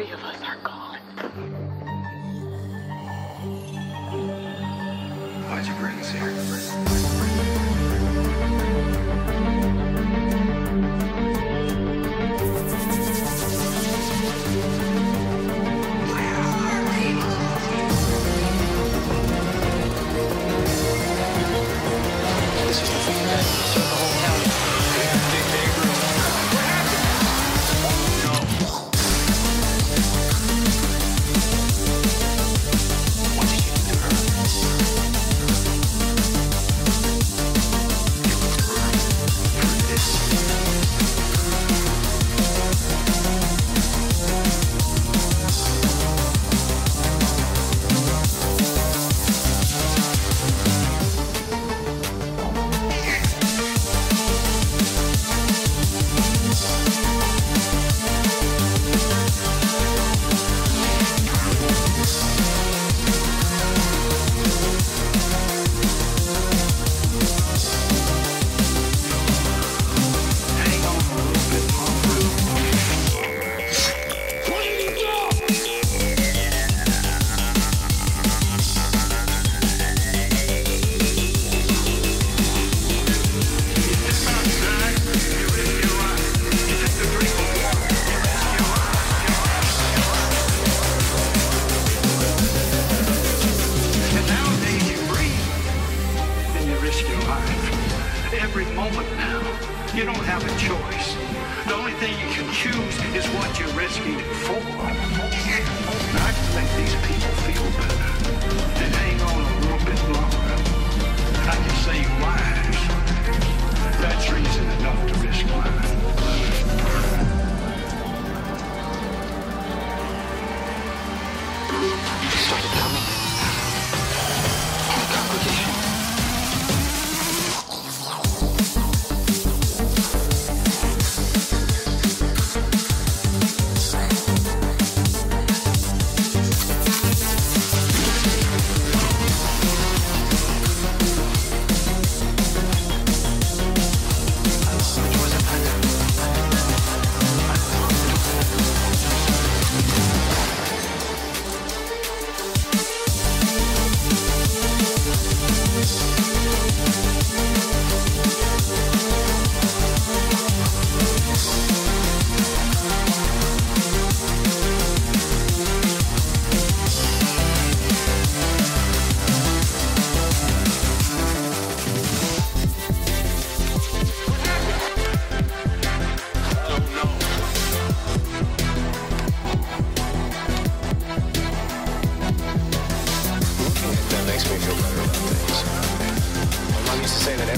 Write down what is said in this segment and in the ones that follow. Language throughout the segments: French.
three of us are gone. Why'd you bring us here?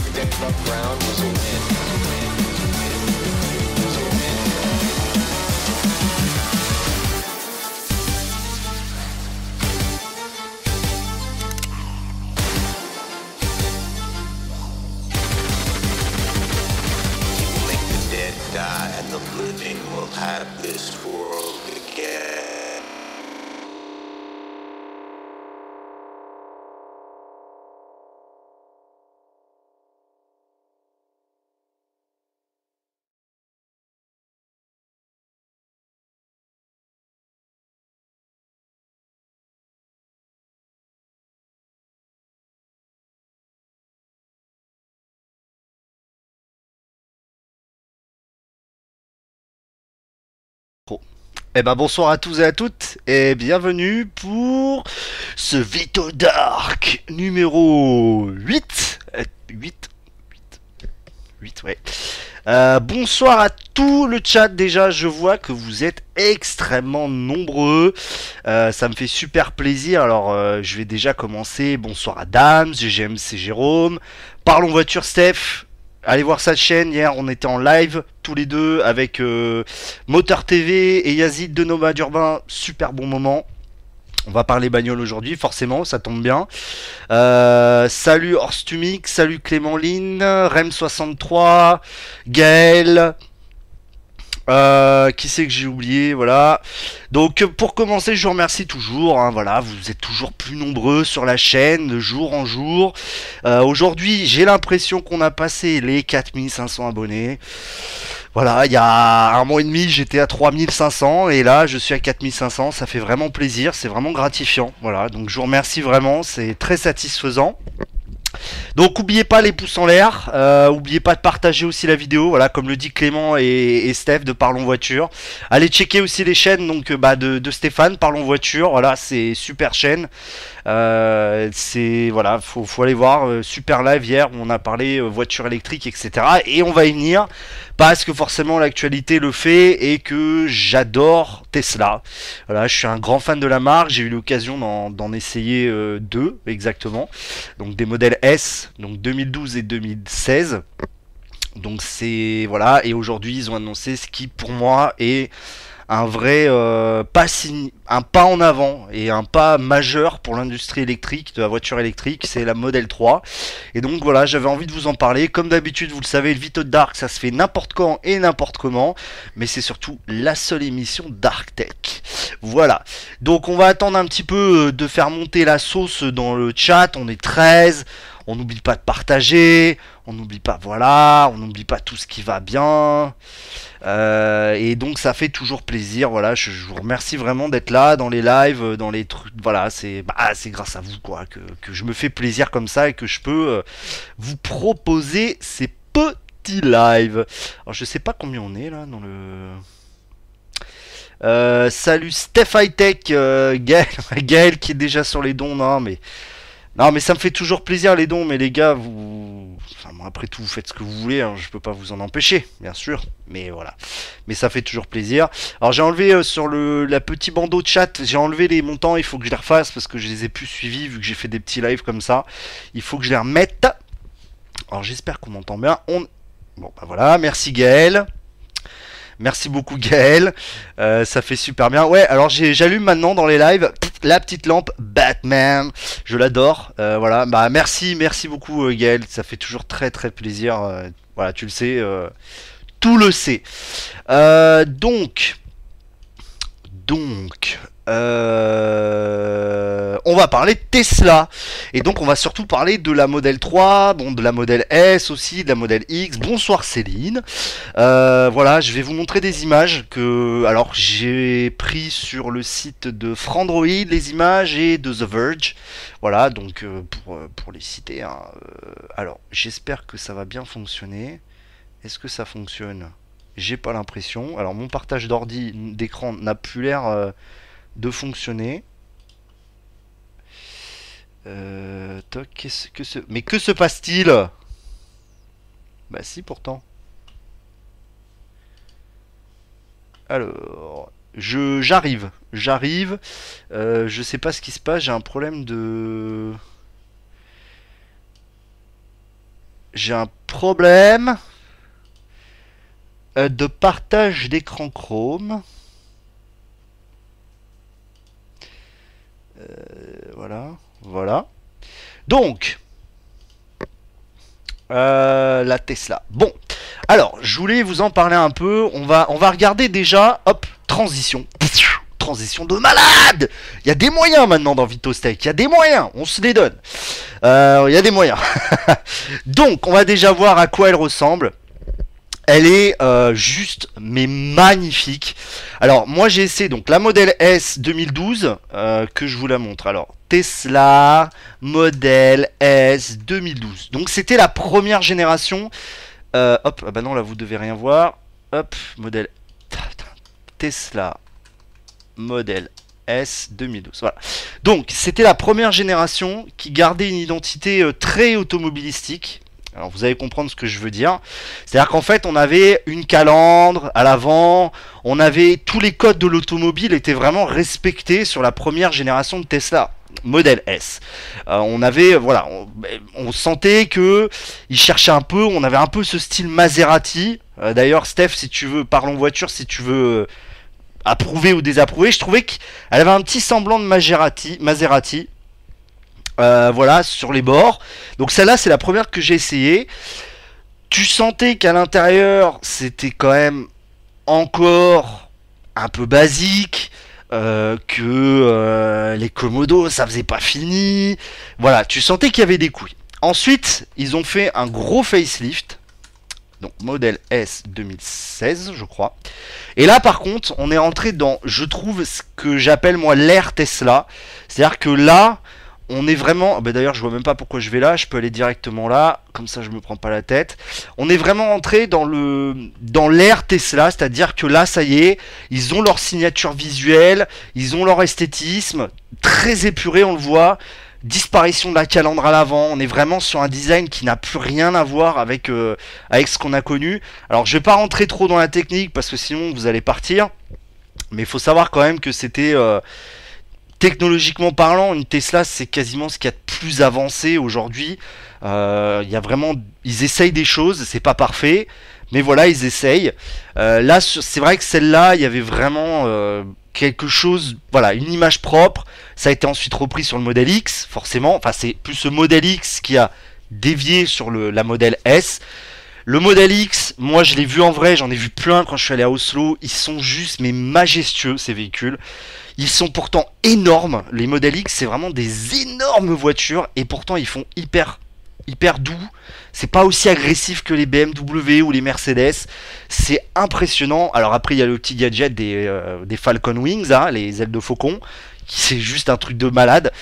second day above ground was a win. Eh ben bonsoir à tous et à toutes et bienvenue pour ce Vito Dark numéro 8 Euh, 8 8 8 ouais. Euh, bonsoir à tout le chat. Déjà je vois que vous êtes extrêmement nombreux. Euh, ça me fait super plaisir. Alors euh, je vais déjà commencer. Bonsoir à Dams, GGM c'est Jérôme. Parlons voiture Steph. Allez voir sa chaîne, hier on était en live tous les deux avec euh, Moteur TV et Yazid de Nomade Urbain, super bon moment. On va parler bagnole aujourd'hui, forcément, ça tombe bien. Euh, salut Horstumic, salut Clément-Line, Rem63, Gaël, euh, qui c'est que j'ai oublié, voilà. Donc pour commencer, je vous remercie toujours. hein, voilà, vous êtes toujours plus nombreux sur la chaîne de jour en jour. Euh, Aujourd'hui, j'ai l'impression qu'on a passé les 4500 abonnés. Voilà, il y a un mois et demi, j'étais à 3500 et là, je suis à 4500. Ça fait vraiment plaisir, c'est vraiment gratifiant. Voilà, donc je vous remercie vraiment, c'est très satisfaisant. Donc oubliez pas les pouces en l'air, euh, oubliez pas de partager aussi la vidéo, voilà comme le dit Clément et, et Steph de Parlons Voiture. Allez checker aussi les chaînes donc euh, bah, de, de Stéphane Parlons Voiture, voilà c'est super chaîne. Euh, c'est voilà, faut, faut aller voir euh, super live hier on a parlé euh, voiture électrique etc. Et on va y venir parce que forcément l'actualité le fait et que j'adore Tesla. Voilà, je suis un grand fan de la marque, j'ai eu l'occasion d'en, essayer deux exactement. Donc des modèles S, donc 2012 et 2016. Donc c'est voilà et aujourd'hui ils ont annoncé ce qui pour moi est un vrai euh, pas un pas en avant et un pas majeur pour l'industrie électrique de la voiture électrique, c'est la Model 3. Et donc voilà, j'avais envie de vous en parler. Comme d'habitude, vous le savez, le Vito Dark, ça se fait n'importe quand et n'importe comment, mais c'est surtout la seule émission Dark Tech. Voilà. Donc on va attendre un petit peu euh, de faire monter la sauce dans le chat. On est 13. On n'oublie pas de partager. On n'oublie pas, voilà, on n'oublie pas tout ce qui va bien. Euh, et donc ça fait toujours plaisir. Voilà, je, vous remercie vraiment d'être là dans les lives, euh, dans les trucs. Voilà, c'est bah, grâce à vous quoi que, je me fais plaisir comme ça et que je peux euh, vous proposer ces petits lives. Alors je sais pas combien on est là dans le. Salut Steph Hightech, Gaël, Gaël qui est déjà sur les dons, non mais non mais ça me fait toujours plaisir les dons, mais les gars vous, enfin après tout vous faites ce que vous voulez, hein, je peux pas vous en empêcher, bien sûr, mais voilà, mais ça fait toujours plaisir. Alors j'ai enlevé euh, sur le la petit bandeau de chat, j'ai enlevé les montants, il faut que je les refasse parce que je les ai plus suivis vu que j'ai fait des petits lives comme ça, il faut que je les remette. Alors j'espère qu'on m'entend bien. On bon bah voilà, merci Gaël. Merci beaucoup Gaël, Euh, ça fait super bien. Ouais, alors j'allume maintenant dans les lives la petite lampe Batman, je l'adore. Euh, voilà, bah merci, merci beaucoup euh, Gaël, ça fait toujours très très plaisir. Voilà, tu le sais, tout le sait. Donc, donc, euh, on va parler de Tesla. Et donc on va surtout parler de la modèle 3, bon, de la modèle S aussi, de la modèle X. Bonsoir Céline. Euh, voilà, je vais vous montrer des images que, alors j'ai pris sur le site de Frandroid les images et de The Verge. Voilà, donc euh, pour, les citer. hein, alors j'espère que ça va bien fonctionner. Est-ce que ça fonctionne? J'ai pas l'impression. Alors mon partage d'ordi d'écran n'a plus l'air de fonctionner. Euh, que. Mais que se passe-t-il? Bah si pourtant. Alors, je j'arrive, j'arrive. Euh, je sais pas ce qui se passe. J'ai un problème de. J'ai un problème euh, de partage d'écran Chrome. Voilà, voilà. Donc, euh, la Tesla. Bon, alors, je voulais vous en parler un peu. On va, on va regarder déjà. Hop, transition. Transition de malade Il y a des moyens maintenant dans Vitostech. Il y a des moyens. On se les donne. Euh, Il y a des moyens. Donc, on va déjà voir à quoi elle ressemble. Elle est euh, juste mais magnifique. Alors moi j'ai essayé donc la modèle S 2012 euh, que je vous la montre. Alors Tesla modèle S 2012. Donc c'était la première génération. Euh, hop, ah bah non là vous devez rien voir. Hop, modèle Tesla modèle S 2012. Voilà. Donc c'était la première génération qui gardait une identité très automobilistique. Alors vous allez comprendre ce que je veux dire. C'est-à-dire qu'en fait on avait une calandre à l'avant, on avait tous les codes de l'automobile étaient vraiment respectés sur la première génération de Tesla modèle S. Euh, on avait voilà, on, on sentait que ils cherchaient un peu, on avait un peu ce style Maserati. Euh, D'ailleurs Steph, si tu veux, parlons voiture, si tu veux euh, approuver ou désapprouver, je trouvais qu'elle avait un petit semblant de Maserati. Euh, voilà, sur les bords. Donc celle-là, c'est la première que j'ai essayé. Tu sentais qu'à l'intérieur, c'était quand même encore un peu basique. euh, que euh, les commodos, ça faisait pas fini. Voilà, tu sentais qu'il y avait des couilles. Ensuite, ils ont fait un gros facelift. Donc modèle S 2016, je crois. Et là, par contre, on est rentré dans, je trouve, ce que j'appelle moi l'ère Tesla. C'est-à-dire que là, on est vraiment. Bah, D'ailleurs, je vois même pas pourquoi je vais là. Je peux aller directement là, comme ça, je me prends pas la tête. On est vraiment entré dans le dans l'ère Tesla, c'est-à-dire que là, ça y est, ils ont leur signature visuelle, ils ont leur esthétisme très épuré, on le voit. Disparition de la calandre à l'avant, on est vraiment sur un design qui n'a plus rien à voir avec, euh, ce qu'on a connu. Alors je vais pas rentrer trop dans la technique parce que sinon vous allez partir. Mais il faut savoir quand même que c'était euh, technologiquement parlant, une Tesla c'est quasiment ce qu'il y a de plus avancé aujourd'hui. Euh, Il y a vraiment, ils essayent des choses, c'est pas parfait, mais voilà ils essayent. Euh, là c'est vrai que celle-là, il y avait vraiment euh, quelque chose, voilà, une image propre. Ça a été ensuite repris sur le modèle X, forcément. Enfin, c'est plus ce modèle X qui a dévié sur la modèle S. Le modèle X, moi je l'ai vu en vrai, j'en ai vu plein quand je suis allé à Oslo. Ils sont juste mais majestueux ces véhicules. Ils sont pourtant énormes. Les modèles X, c'est vraiment des énormes voitures et pourtant ils font hyper hyper doux. C'est pas aussi agressif que les BMW ou les Mercedes. C'est impressionnant. Alors après il y a le petit gadget des, euh, Falcon Wings, hein, les ailes de faucon, qui c'est juste un truc de malade.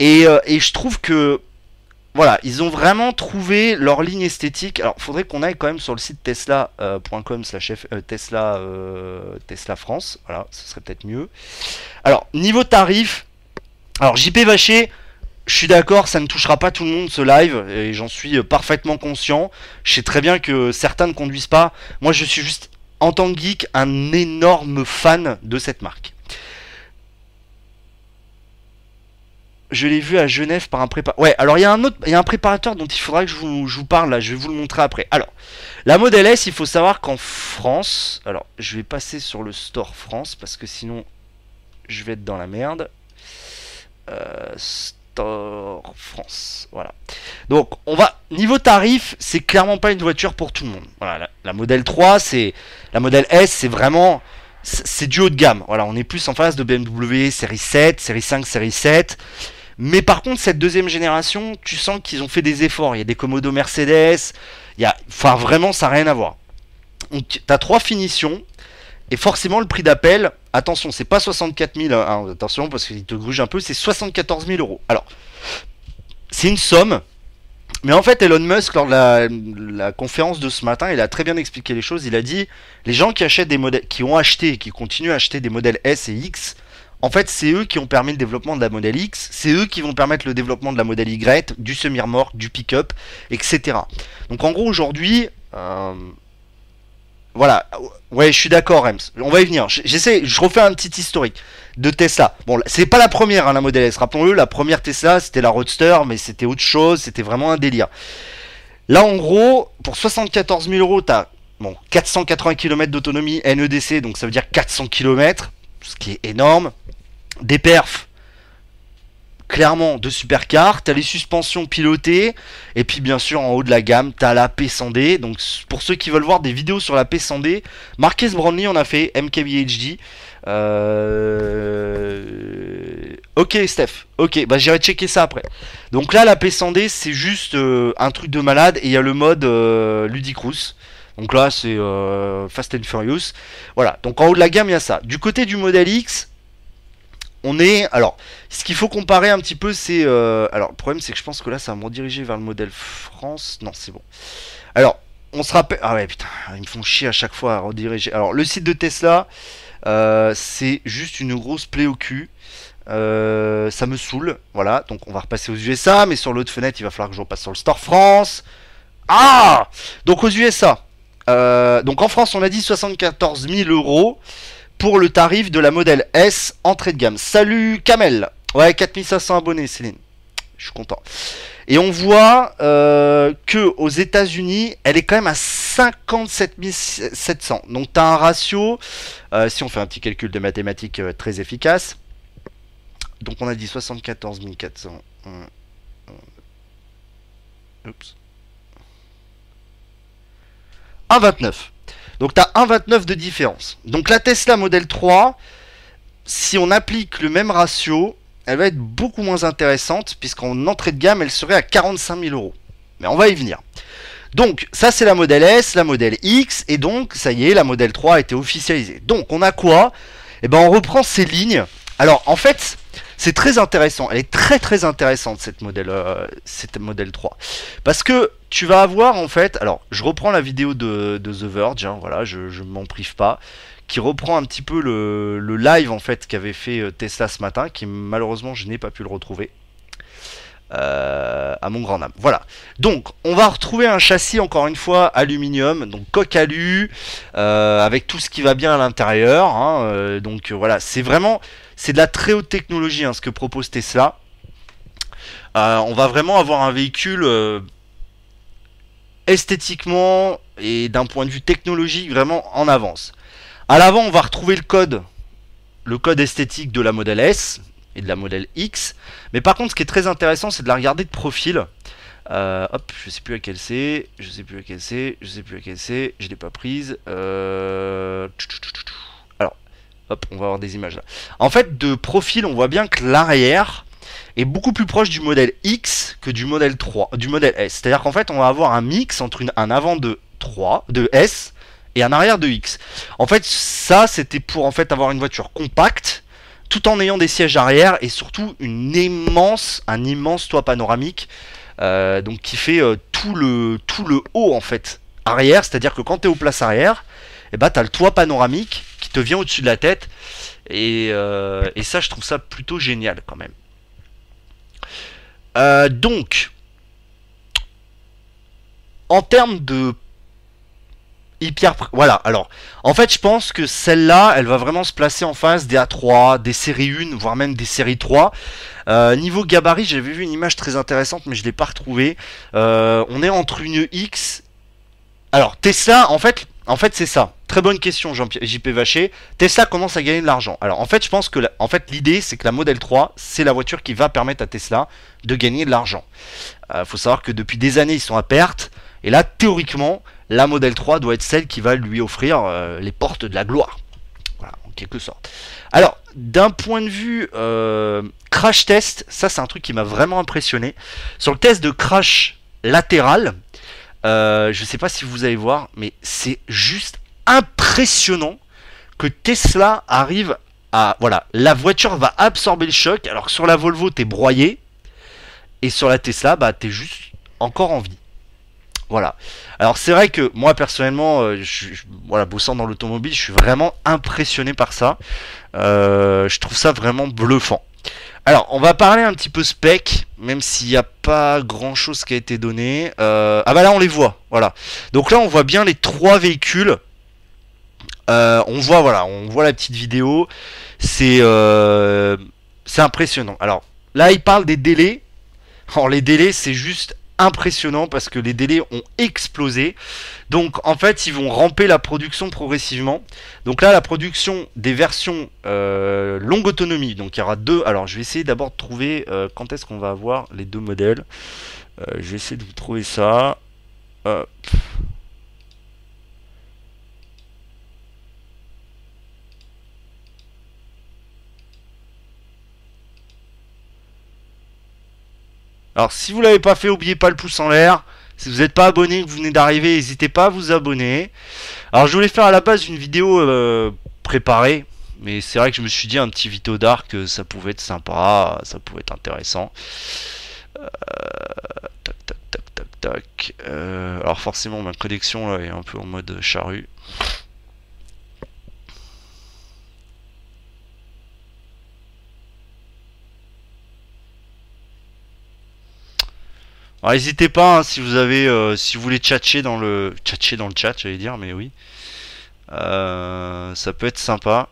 Et, euh, et je trouve que voilà, ils ont vraiment trouvé leur ligne esthétique. Alors, faudrait qu'on aille quand même sur le site tesla.com slash F- euh, Tesla euh, Tesla France. Voilà, ce serait peut-être mieux. Alors, niveau tarif, alors JP Vacher, je suis d'accord, ça ne touchera pas tout le monde ce live, et j'en suis euh, parfaitement conscient. Je sais très bien que certains ne conduisent pas. Moi, je suis juste, en tant que geek, un énorme fan de cette marque. Je l'ai vu à Genève par un préparateur. Ouais, alors il y a un autre, il y a un préparateur dont il faudra que je vous, parle là. Je vais vous le montrer après. Alors, la Model S, il faut savoir qu'en France, alors je vais passer sur le store France parce que sinon je vais être dans la merde. Euh, store France, voilà. Donc on va niveau tarif, c'est clairement pas une voiture pour tout le monde. Voilà, la, la Model 3, c'est la Model S, c'est vraiment c'est c'est du haut de gamme. Voilà, on est plus en face de BMW série 7, série 5, série 7. Mais par contre, cette deuxième génération, tu sens qu'ils ont fait des efforts. Il y a des Komodo Mercedes. Il y a, enfin, vraiment, ça n'a rien à voir. Tu as trois finitions. Et forcément, le prix d'appel, attention, c'est pas 64 000, hein, attention, parce qu'il te gruge un peu, c'est 74 000 euros. Alors, c'est une somme. Mais en fait, Elon Musk, lors de la, la conférence de ce matin, il a très bien expliqué les choses. Il a dit les gens qui achètent des modèles, qui ont acheté et qui continuent à acheter des modèles S et X, en fait, c'est eux qui ont permis le développement de la modèle X, c'est eux qui vont permettre le développement de la modèle Y, du semi-remorque, du pick-up, etc. Donc en gros, aujourd'hui, euh, voilà, ouais, je suis d'accord, Rems. On va y venir. J'essaie, je refais un petit historique de Tesla. Bon, c'est pas la première, hein, la Model S. Rappelons-le, la première Tesla, c'était la Roadster, mais c'était autre chose, c'était vraiment un délire. Là, en gros, pour 74 000 euros, t'as bon, 480 km d'autonomie NEDC, donc ça veut dire 400 km, ce qui est énorme. Des perfs, clairement, de supercar. T'as les suspensions pilotées, et puis bien sûr, en haut de la gamme, t'as la P100D. Donc, pour ceux qui veulent voir des vidéos sur la P100D, Marquez Brownlee en a fait, MKBHD. Euh... Ok Steph, ok, bah j'irai checker ça après. Donc là la P100D c'est juste euh, un truc de malade et il y a le mode euh, Ludicrous. Donc là c'est euh, Fast and Furious. Voilà, donc en haut de la gamme il y a ça. Du côté du modèle X, on est... Alors, ce qu'il faut comparer un petit peu c'est... euh, Alors le problème c'est que je pense que là ça va me rediriger vers le modèle France. Non c'est bon. Alors, on se rappelle... Ah ouais putain, ils me font chier à chaque fois à rediriger. Alors le site de Tesla... Euh, c'est juste une grosse plaie au cul. Euh, ça me saoule. Voilà, donc on va repasser aux USA, mais sur l'autre fenêtre, il va falloir que je repasse sur le Store France. Ah Donc aux USA. Donc en France, on a dit 74 000 euros pour le tarif de la modèle S entrée de gamme. Salut Kamel. Ouais, 4500 abonnés, Céline. Je suis content. Et on voit euh, que aux États-Unis, elle est quand même à 57 700. Donc tu as un ratio, euh, si on fait un petit calcul de mathématiques euh, très efficace. Donc on a dit 74 400. Hum, hum. Oups. 1,29. Donc tu as 1,29 de différence. Donc la Tesla Model 3, si on applique le même ratio, elle va être beaucoup moins intéressante puisqu'en entrée de gamme, elle serait à 45 000 euros. Mais on va y venir. Donc ça c'est la modèle S, la modèle X, et donc ça y est, la modèle 3 a été officialisée. Donc on a quoi? Eh ben on reprend ces lignes. Alors en fait, c'est très intéressant. Elle est très très intéressante cette modèle, euh, cette modèle 3. Parce que tu vas avoir en fait, alors je reprends la vidéo de, de The Verge, hein, voilà, je ne m'en prive pas, qui reprend un petit peu le, live en fait qu'avait fait euh, Tesla ce matin, qui malheureusement je n'ai pas pu le retrouver. Euh, à mon grand âme. Voilà. Donc, on va retrouver un châssis encore une fois aluminium, donc coque euh, avec tout ce qui va bien à l'intérieur. hein, euh, donc voilà, c'est vraiment, c'est de la très haute technologie hein, ce que propose Tesla. Euh, on va vraiment avoir un véhicule euh, esthétiquement et d'un point de vue technologique vraiment en avance. À l'avant, on va retrouver le code, le code esthétique de la modèle S et de la modèle X. Mais par contre, ce qui est très intéressant, c'est de la regarder de profil. Euh, hop, je sais plus laquelle c'est, je sais plus laquelle c'est, je sais plus laquelle c'est, je l'ai pas prise. Hop, on va avoir des images là. En fait, de profil, on voit bien que l'arrière est beaucoup plus proche du modèle X que du modèle 3, du modèle S. C'est-à-dire qu'en fait, on va avoir un mix entre un avant de 3, de S et un arrière de X. En fait, ça, c'était pour en fait avoir une voiture compacte tout en ayant des sièges arrière et surtout une immense, un immense toit panoramique, euh, donc qui fait euh, tout le haut en fait arrière, c'est-à-dire que quand tu es aux places arrière, et bah t'as le toit panoramique te vient au-dessus de la tête. Et, euh, et ça je trouve ça plutôt génial quand même. Euh, donc en termes de hyper voilà alors en fait je pense que celle-là elle va vraiment se placer en face des A3 des séries 1 voire même des séries 3 Euh, niveau gabarit j'avais vu une image très intéressante mais je l'ai pas retrouvée. On est entre une X. Alors Tesla en fait en fait c'est ça très bonne question JP Vacher Tesla commence à gagner de l'argent alors en fait je pense que en fait l'idée c'est que la modèle 3 c'est la voiture qui va permettre à Tesla de gagner de l'argent euh, faut savoir que depuis des années ils sont à perte et là théoriquement la modèle 3 doit être celle qui va lui offrir euh, les portes de la gloire. Voilà, en quelque sorte. Alors, d'un point de vue euh, crash test, ça c'est un truc qui m'a vraiment impressionné. Sur le test de crash latéral, euh, je sais pas si vous allez voir, mais c'est juste impressionnant que Tesla arrive à... Voilà, la voiture va absorber le choc, alors que sur la Volvo, t'es broyé, et sur la Tesla, bah t'es juste encore en vie. Voilà. Alors c'est vrai que moi personnellement, euh, voilà, bossant dans l'automobile, je suis vraiment impressionné par ça. Euh, je trouve ça vraiment bluffant. Alors on va parler un petit peu spec, même s'il n'y a pas grand chose qui a été donné. Euh, ah bah là on les voit, voilà. Donc là on voit bien les trois véhicules. Euh, on voit voilà, on voit la petite vidéo. C'est euh, c'est impressionnant. Alors là il parle des délais. Alors les délais c'est juste impressionnant parce que les délais ont explosé. Donc en fait ils vont ramper la production progressivement. Donc là la production des versions euh, longue autonomie. Donc il y aura deux. Alors je vais essayer d'abord de trouver euh, quand est-ce qu'on va avoir les deux modèles. Euh, je vais essayer de vous trouver ça. Alors si vous l'avez pas fait, oubliez pas le pouce en l'air. Si vous n'êtes pas abonné, que vous venez d'arriver, n'hésitez pas à vous abonner. Alors je voulais faire à la base une vidéo euh, préparée, mais c'est vrai que je me suis dit un petit vidéo d'arc, euh, ça pouvait être sympa, ça pouvait être intéressant. Euh, tac tac tac tac tac. Euh, alors forcément ma connexion là, est un peu en mode charrue. Alors n'hésitez pas hein, si vous avez euh, si vous voulez tchatcher dans le tchatcher dans le chat, j'allais dire, mais oui. Euh, ça peut être sympa.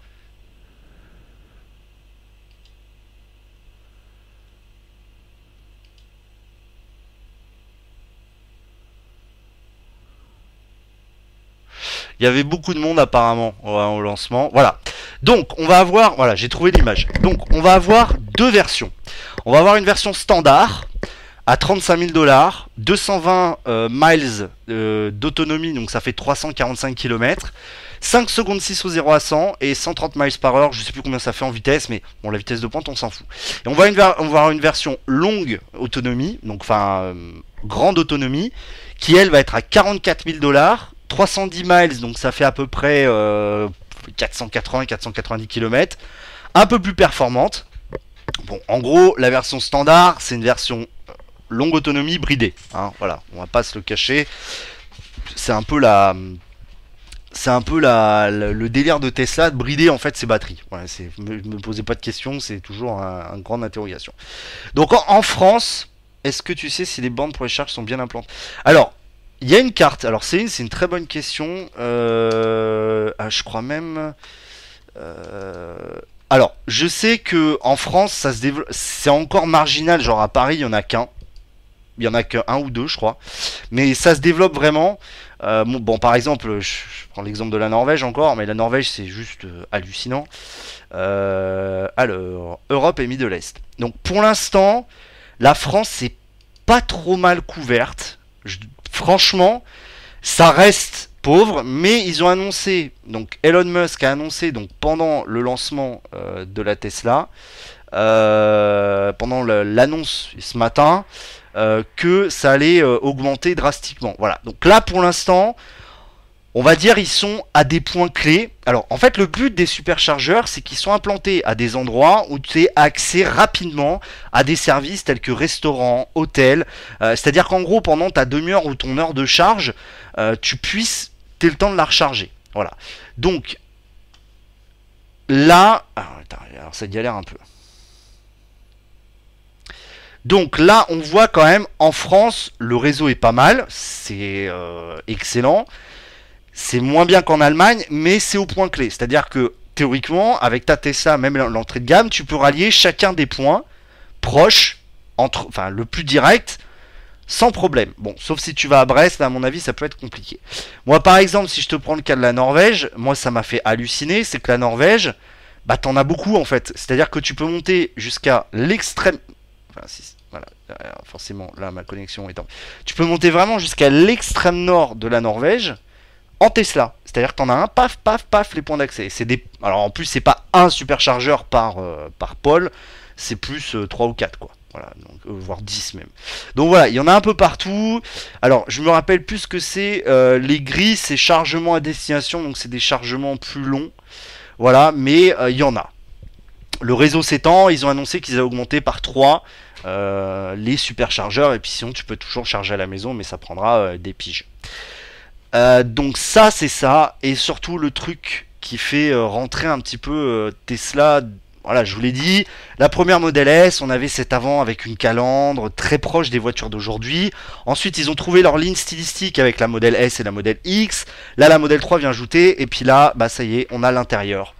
Il y avait beaucoup de monde apparemment au, au lancement. Voilà. Donc on va avoir, voilà, j'ai trouvé l'image. Donc on va avoir deux versions. On va avoir une version standard à 35 000 dollars, 220 euh, miles euh, d'autonomie, donc ça fait 345 km, 5 secondes 6 au 0 à 100 et 130 miles par heure, je sais plus combien ça fait en vitesse, mais bon, la vitesse de pointe, on s'en fout. Et on va, avoir une version longue autonomie, donc enfin euh, grande autonomie, qui elle va être à 44 000 dollars, 310 miles, donc ça fait à peu près euh, 480-490 km, un peu plus performante. Bon, en gros, la version standard, c'est une version longue autonomie bridée. hein, voilà, on va pas se le cacher. C'est un peu la, c'est un peu la, le délire de Tesla de brider en fait ses batteries. C'est, me, posez pas de questions, c'est toujours un, un grande interrogation. Donc en, France, est-ce que tu sais si les bandes pour les charges sont bien implantées Alors, il y a une carte. Alors c'est une, c'est une très bonne question. Euh, ah, je crois même. euh, alors, je sais que en France, ça se développe. C'est encore marginal. Genre à Paris, il y en a qu'un. Il y en a qu'un ou deux, je crois. Mais ça se développe vraiment. Euh, bon, par exemple, je, prends l'exemple de la Norvège encore, mais la Norvège, c'est juste euh, hallucinant. Euh, alors, Europe et Middle Est. Donc, pour l'instant, la France, c'est pas trop mal couverte. Franchement, ça reste pauvre, mais ils ont annoncé, donc Elon Musk a annoncé, donc pendant le lancement de la Tesla, pendant l'annonce ce matin, euh, que ça allait euh, augmenter drastiquement. Voilà. Donc là, pour l'instant, on va dire ils sont à des points clés. Alors, en fait, le but des superchargeurs, c'est qu'ils sont implantés à des endroits où tu as accès rapidement à des services tels que restaurants, hôtels. Euh, C'est-à-dire qu'en gros, pendant ta demi-heure ou ton heure de charge, tu puisses, t'aies le temps de la recharger. Voilà. Donc, là, ah, attends, alors ça galère un peu. Donc là, on voit quand même en France, le réseau est pas mal, c'est euh, excellent. C'est moins bien qu'en Allemagne, mais c'est au point clé. C'est-à-dire que théoriquement, avec ta Tesla, même l'entrée de gamme, tu peux rallier chacun des points proches, enfin le plus direct, sans problème. Bon, sauf si tu vas à Brest, là, à mon avis, ça peut être compliqué. Moi, par exemple, si je te prends le cas de la Norvège, moi, ça m'a fait halluciner, c'est que la Norvège, bah, t'en as beaucoup en fait. C'est-à-dire que tu peux monter jusqu'à l'extrême. Voilà, euh, forcément, là, ma connexion étant. Tu peux monter vraiment jusqu'à l'extrême nord de la Norvège en Tesla. C'est-à-dire que t'en as un, paf, paf, paf, les points d'accès. Alors, en plus, c'est pas un superchargeur par, euh, par pôle, c'est plus euh, 3 ou 4, quoi. Voilà, euh, voire 10 même. Donc voilà, il y en a un peu partout. Alors, je me rappelle plus ce que c'est. euh, les gris, c'est chargement à destination, donc c'est des chargements plus longs. Voilà, mais euh, il y en a. Le réseau s'étend, ils ont annoncé qu'ils avaient augmenté par 3 euh, les superchargeurs, et puis sinon tu peux toujours charger à la maison, mais ça prendra euh, des piges. Euh, donc ça, c'est ça, et surtout le truc qui fait rentrer un petit peu Tesla. Voilà, je vous l'ai dit, la première Model S, on avait cet avant avec une calandre très proche des voitures d'aujourd'hui. Ensuite, ils ont trouvé leur ligne stylistique avec la Model S et la Model X. Là, la Model 3 vient ajouter, et puis là, bah ça y est, on a l'intérieur.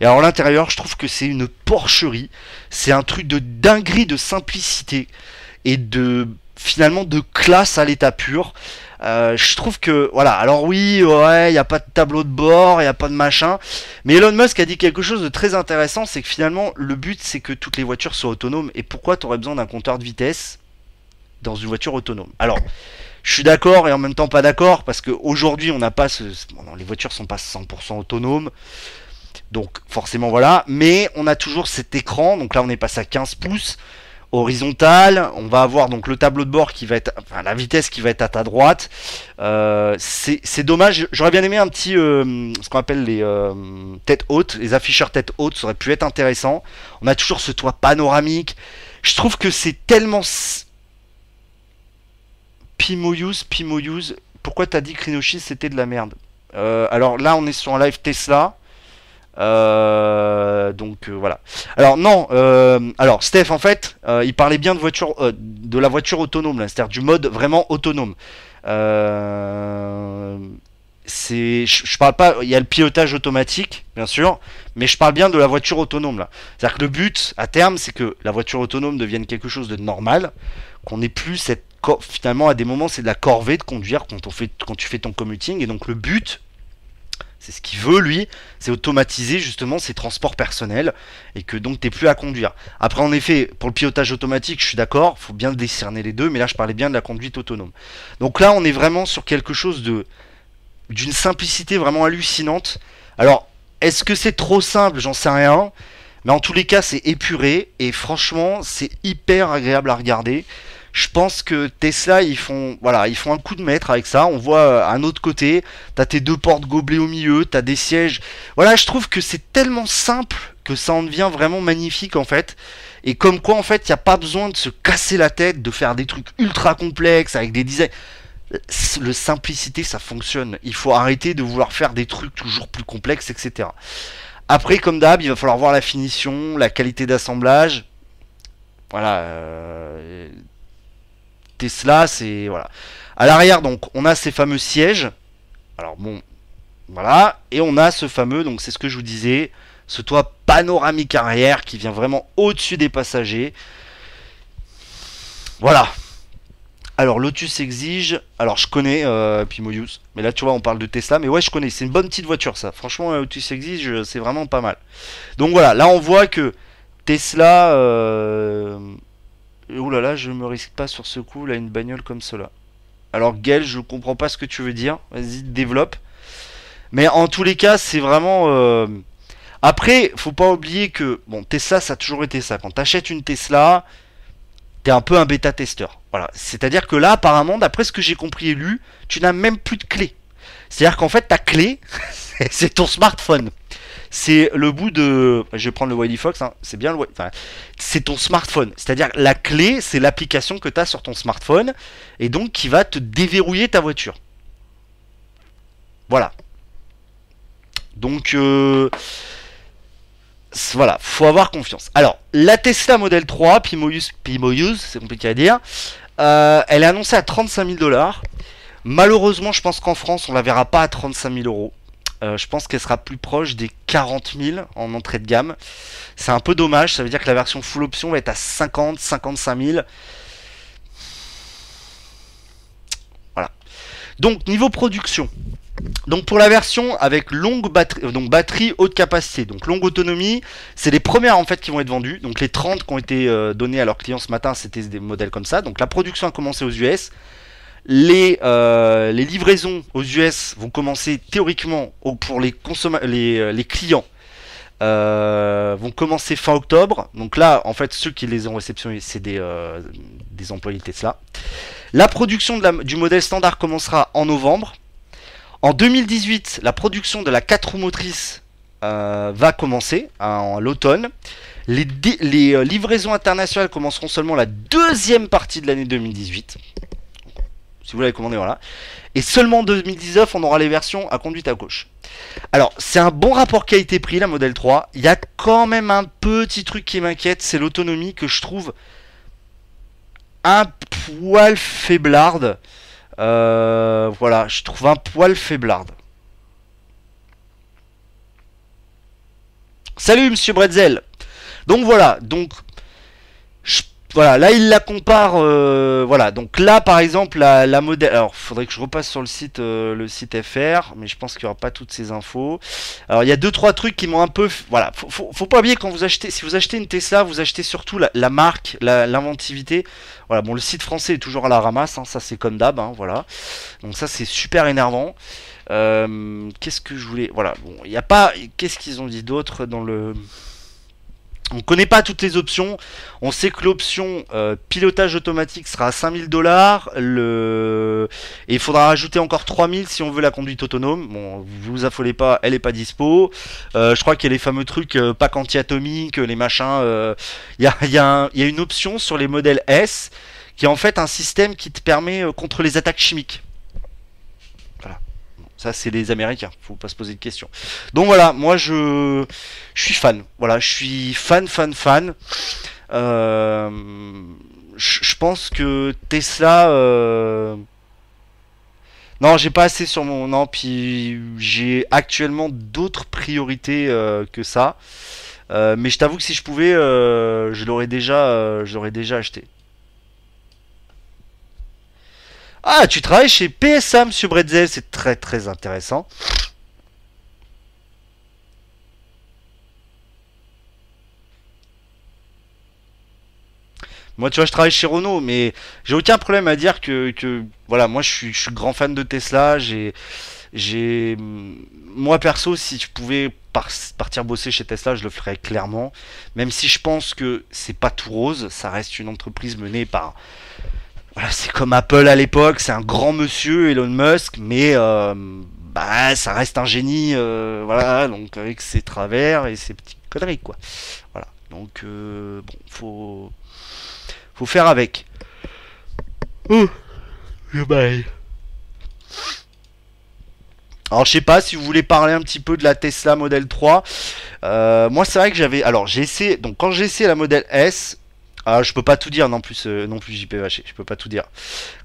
Et alors l'intérieur, je trouve que c'est une porcherie. C'est un truc de dinguerie, de simplicité et de finalement de classe à l'état pur. Euh, je trouve que voilà. Alors oui, ouais, il y a pas de tableau de bord, il y a pas de machin. Mais Elon Musk a dit quelque chose de très intéressant, c'est que finalement le but c'est que toutes les voitures soient autonomes. Et pourquoi tu aurais besoin d'un compteur de vitesse dans une voiture autonome? Alors. Je suis d'accord et en même temps pas d'accord parce qu'aujourd'hui on n'a pas ce, les voitures sont pas 100% autonomes. Donc forcément voilà, mais on a toujours cet écran, donc là on est passé à 15 pouces horizontal, on va avoir donc le tableau de bord qui va être, enfin la vitesse qui va être à ta droite. Euh, c'est dommage, j'aurais bien aimé un petit, euh, ce qu'on appelle les euh, têtes hautes, les afficheurs tête haute, ça aurait pu être intéressant. On a toujours ce toit panoramique. Je trouve que c'est tellement Pimoyus, Pimoyus. Pourquoi t'as dit que c'était de la merde? Alors là on est sur un live Tesla. Euh, donc euh, voilà. Alors non, euh, alors Steph en fait, il parlait bien de voiture, de la voiture autonome, c'est-à-dire du mode vraiment autonome. Je, parle pas, il y a le pilotage automatique, bien sûr, mais je parle bien de la voiture autonome là. C'est-à-dire que le but à terme, c'est que la voiture autonome devienne quelque chose de normal, qu'on n'ait plus cette finalement à des moments c'est de la corvée de conduire quand on fait quand tu fais ton commuting et donc le but c'est ce qu'il veut lui, c'est automatiser justement ses transports personnels et que donc t'es plus à conduire. Après en effet, pour le pilotage automatique, je suis d'accord, faut bien décerner les deux, mais là je parlais bien de la conduite autonome. Donc là on est vraiment sur quelque chose de d'une simplicité vraiment hallucinante. Alors, est-ce que c'est trop simple? J'en sais rien. Mais en tous les cas, c'est épuré et franchement, c'est hyper agréable à regarder. Je pense que Tesla, ils font, voilà, ils font un coup de maître avec ça. On voit euh, un autre côté, t'as tes deux portes gobelets au milieu, t'as des sièges. Voilà, je trouve que c'est tellement simple que ça en devient vraiment magnifique en fait. Et comme quoi, en fait, il n'y a pas besoin de se casser la tête, de faire des trucs ultra complexes avec des designs. Le simplicité, ça fonctionne. Il faut arrêter de vouloir faire des trucs toujours plus complexes, etc. Après, comme d'hab, il va falloir voir la finition, la qualité d'assemblage. Voilà. euh, Tesla, c'est voilà. À l'arrière, donc, on a ces fameux sièges. Alors bon, voilà, et on a ce fameux, donc c'est ce que je vous disais, ce toit panoramique arrière qui vient vraiment au-dessus des passagers. Voilà. Alors Lotus exige, alors je connais euh, Pimoyus, mais là tu vois on parle de Tesla, mais ouais je connais, c'est une bonne petite voiture ça. Franchement euh, Lotus exige, euh, c'est vraiment pas mal. Donc voilà, là on voit que Tesla, euh... ouh là là, je me risque pas sur ce coup là une bagnole comme cela. Alors Gaël, je comprends pas ce que tu veux dire, vas-y développe. Mais en tous les cas, c'est vraiment. euh, Après, faut pas oublier que bon, Tesla, ça a toujours été ça. Quand t'achètes une Tesla, t'es un peu un bêta testeur. Voilà. C'est-à-dire que là, apparemment, d'après ce que j'ai compris et lu, tu n'as même plus de clé. C'est-à-dire qu'en fait, ta clé, c'est ton smartphone. C'est le bout de. Je vais prendre le Wiley Fox, hein. c'est bien le. Enfin, c'est ton smartphone. C'est-à-dire la clé, c'est l'application que tu as sur ton smartphone et donc qui va te déverrouiller ta voiture. Voilà. Donc euh, voilà, faut avoir confiance. Alors, la Tesla Model 3, Pimoyus, Pimoyus c'est compliqué à dire, euh, elle est annoncée à 35 000 dollars. Malheureusement, je pense qu'en France, on la verra pas à 35 000 euros. Euh, je pense qu'elle sera plus proche des 40 000 en entrée de gamme. C'est un peu dommage, ça veut dire que la version full option va être à 50, 55 000. Voilà. Donc, niveau production. Donc pour la version avec longue batterie, euh, donc batterie haute capacité, donc longue autonomie, c'est les premières en fait qui vont être vendues. Donc les 30 qui ont été euh, donnés à leurs clients ce matin, c'était des modèles comme ça. Donc la production a commencé aux US. Les, euh, les livraisons aux US vont commencer théoriquement pour les, euh, clients. euh, vont commencer fin octobre. Donc là, en fait, ceux qui les ont réceptionnés, c'est des, employés Tesla. La production de du modèle standard commencera en novembre. En 2018, la production de la 4 roues motrices va commencer hein, en l'automne. Les, livraisons internationales commenceront seulement la deuxième partie de l'année 2018. Si vous l'avez commandé, voilà. Et seulement en 2019, on aura les versions à conduite à gauche. Alors, c'est un bon rapport qualité-prix, la Model 3. Il y a quand même un petit truc qui m'inquiète, c'est l'autonomie que je trouve un poil faiblarde. Euh, voilà, je trouve un poil faiblarde. Salut Monsieur Bretzel. Donc voilà, donc je- voilà, là il la compare. euh, voilà, donc là par exemple la, la modèle. Alors faudrait que je repasse sur le site, euh, le site FR, mais je pense qu'il n'y aura pas toutes ces infos. Alors il y a deux trois trucs qui m'ont un peu. Voilà, faut, faut, faut pas oublier quand vous achetez, si vous achetez une Tesla, vous achetez surtout la, la marque, l'inventivité. Voilà, bon le site français est toujours à la ramasse, hein, ça c'est comme d'hab, hein, voilà. Donc ça c'est super énervant. Euh, qu'est-ce que je voulais Voilà, bon, il n'y a pas. Qu'est-ce qu'ils ont dit d'autre dans le. On connaît pas toutes les options. On sait que l'option euh, pilotage automatique sera à 5000 dollars. Et il faudra rajouter encore 3000 si on veut la conduite autonome. Bon, vous vous affolez pas, elle est pas dispo. Euh, je crois qu'il y a les fameux trucs euh, pack anti-atomique, les machins. euh, Il y, a, y, a une option sur les modèles S qui est en fait un système qui te permet contre les attaques chimiques. Ça, c'est les Américains, faut pas se poser de questions. Donc voilà, moi je, je suis fan. Voilà, je suis fan, fan, fan. Euh, je pense que Tesla. euh, Non, j'ai pas assez sur mon. Non, puis j'ai actuellement d'autres priorités euh, que ça. Mais je t'avoue que si je pouvais, je l'aurais déjà, je l'aurais déjà acheté. Ah, tu travailles chez PSA, Monsieur Bretzel, c'est très très intéressant. Moi, tu vois, je travaille chez Renault, mais j'ai aucun problème à dire que, voilà, moi, je suis, grand fan de Tesla. J'ai, moi perso, si je pouvais par- partir bosser chez Tesla, je le ferais clairement. Même si je pense que c'est pas tout rose, ça reste une entreprise menée par voilà, c'est comme Apple à l'époque, c'est un grand monsieur Elon Musk, mais euh, bah ça reste un génie, euh, voilà, donc avec ses travers et ses petites conneries quoi. Voilà, donc euh, bon, faut faut faire avec. Oh, baille. Alors je sais pas si vous voulez parler un petit peu de la Tesla Model 3. Euh, moi c'est vrai que j'avais. Alors j'ai essayé. Donc quand j'ai essayé la Model S. Ah, je peux pas tout dire non plus, euh, non plus JPVH, je peux pas tout dire.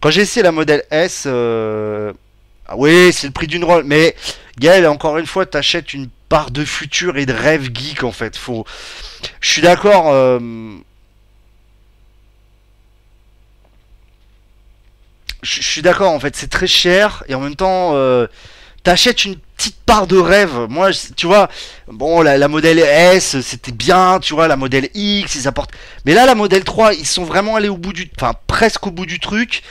Quand j'ai essayé la Model S, euh, ah oui, c'est le prix d'une roll, mais Gaël, encore une fois, t'achètes une part de futur et de rêve geek en fait. Faut, je suis d'accord. euh, Je suis d'accord, en fait, c'est très cher et en même temps, t'achètes une petite part de rêve. Moi, tu vois, bon, la, la modèle S, c'était bien, tu vois, la modèle X, ils apportent. Mais là, la modèle 3, ils sont vraiment allés au bout du, enfin, presque au bout du truc.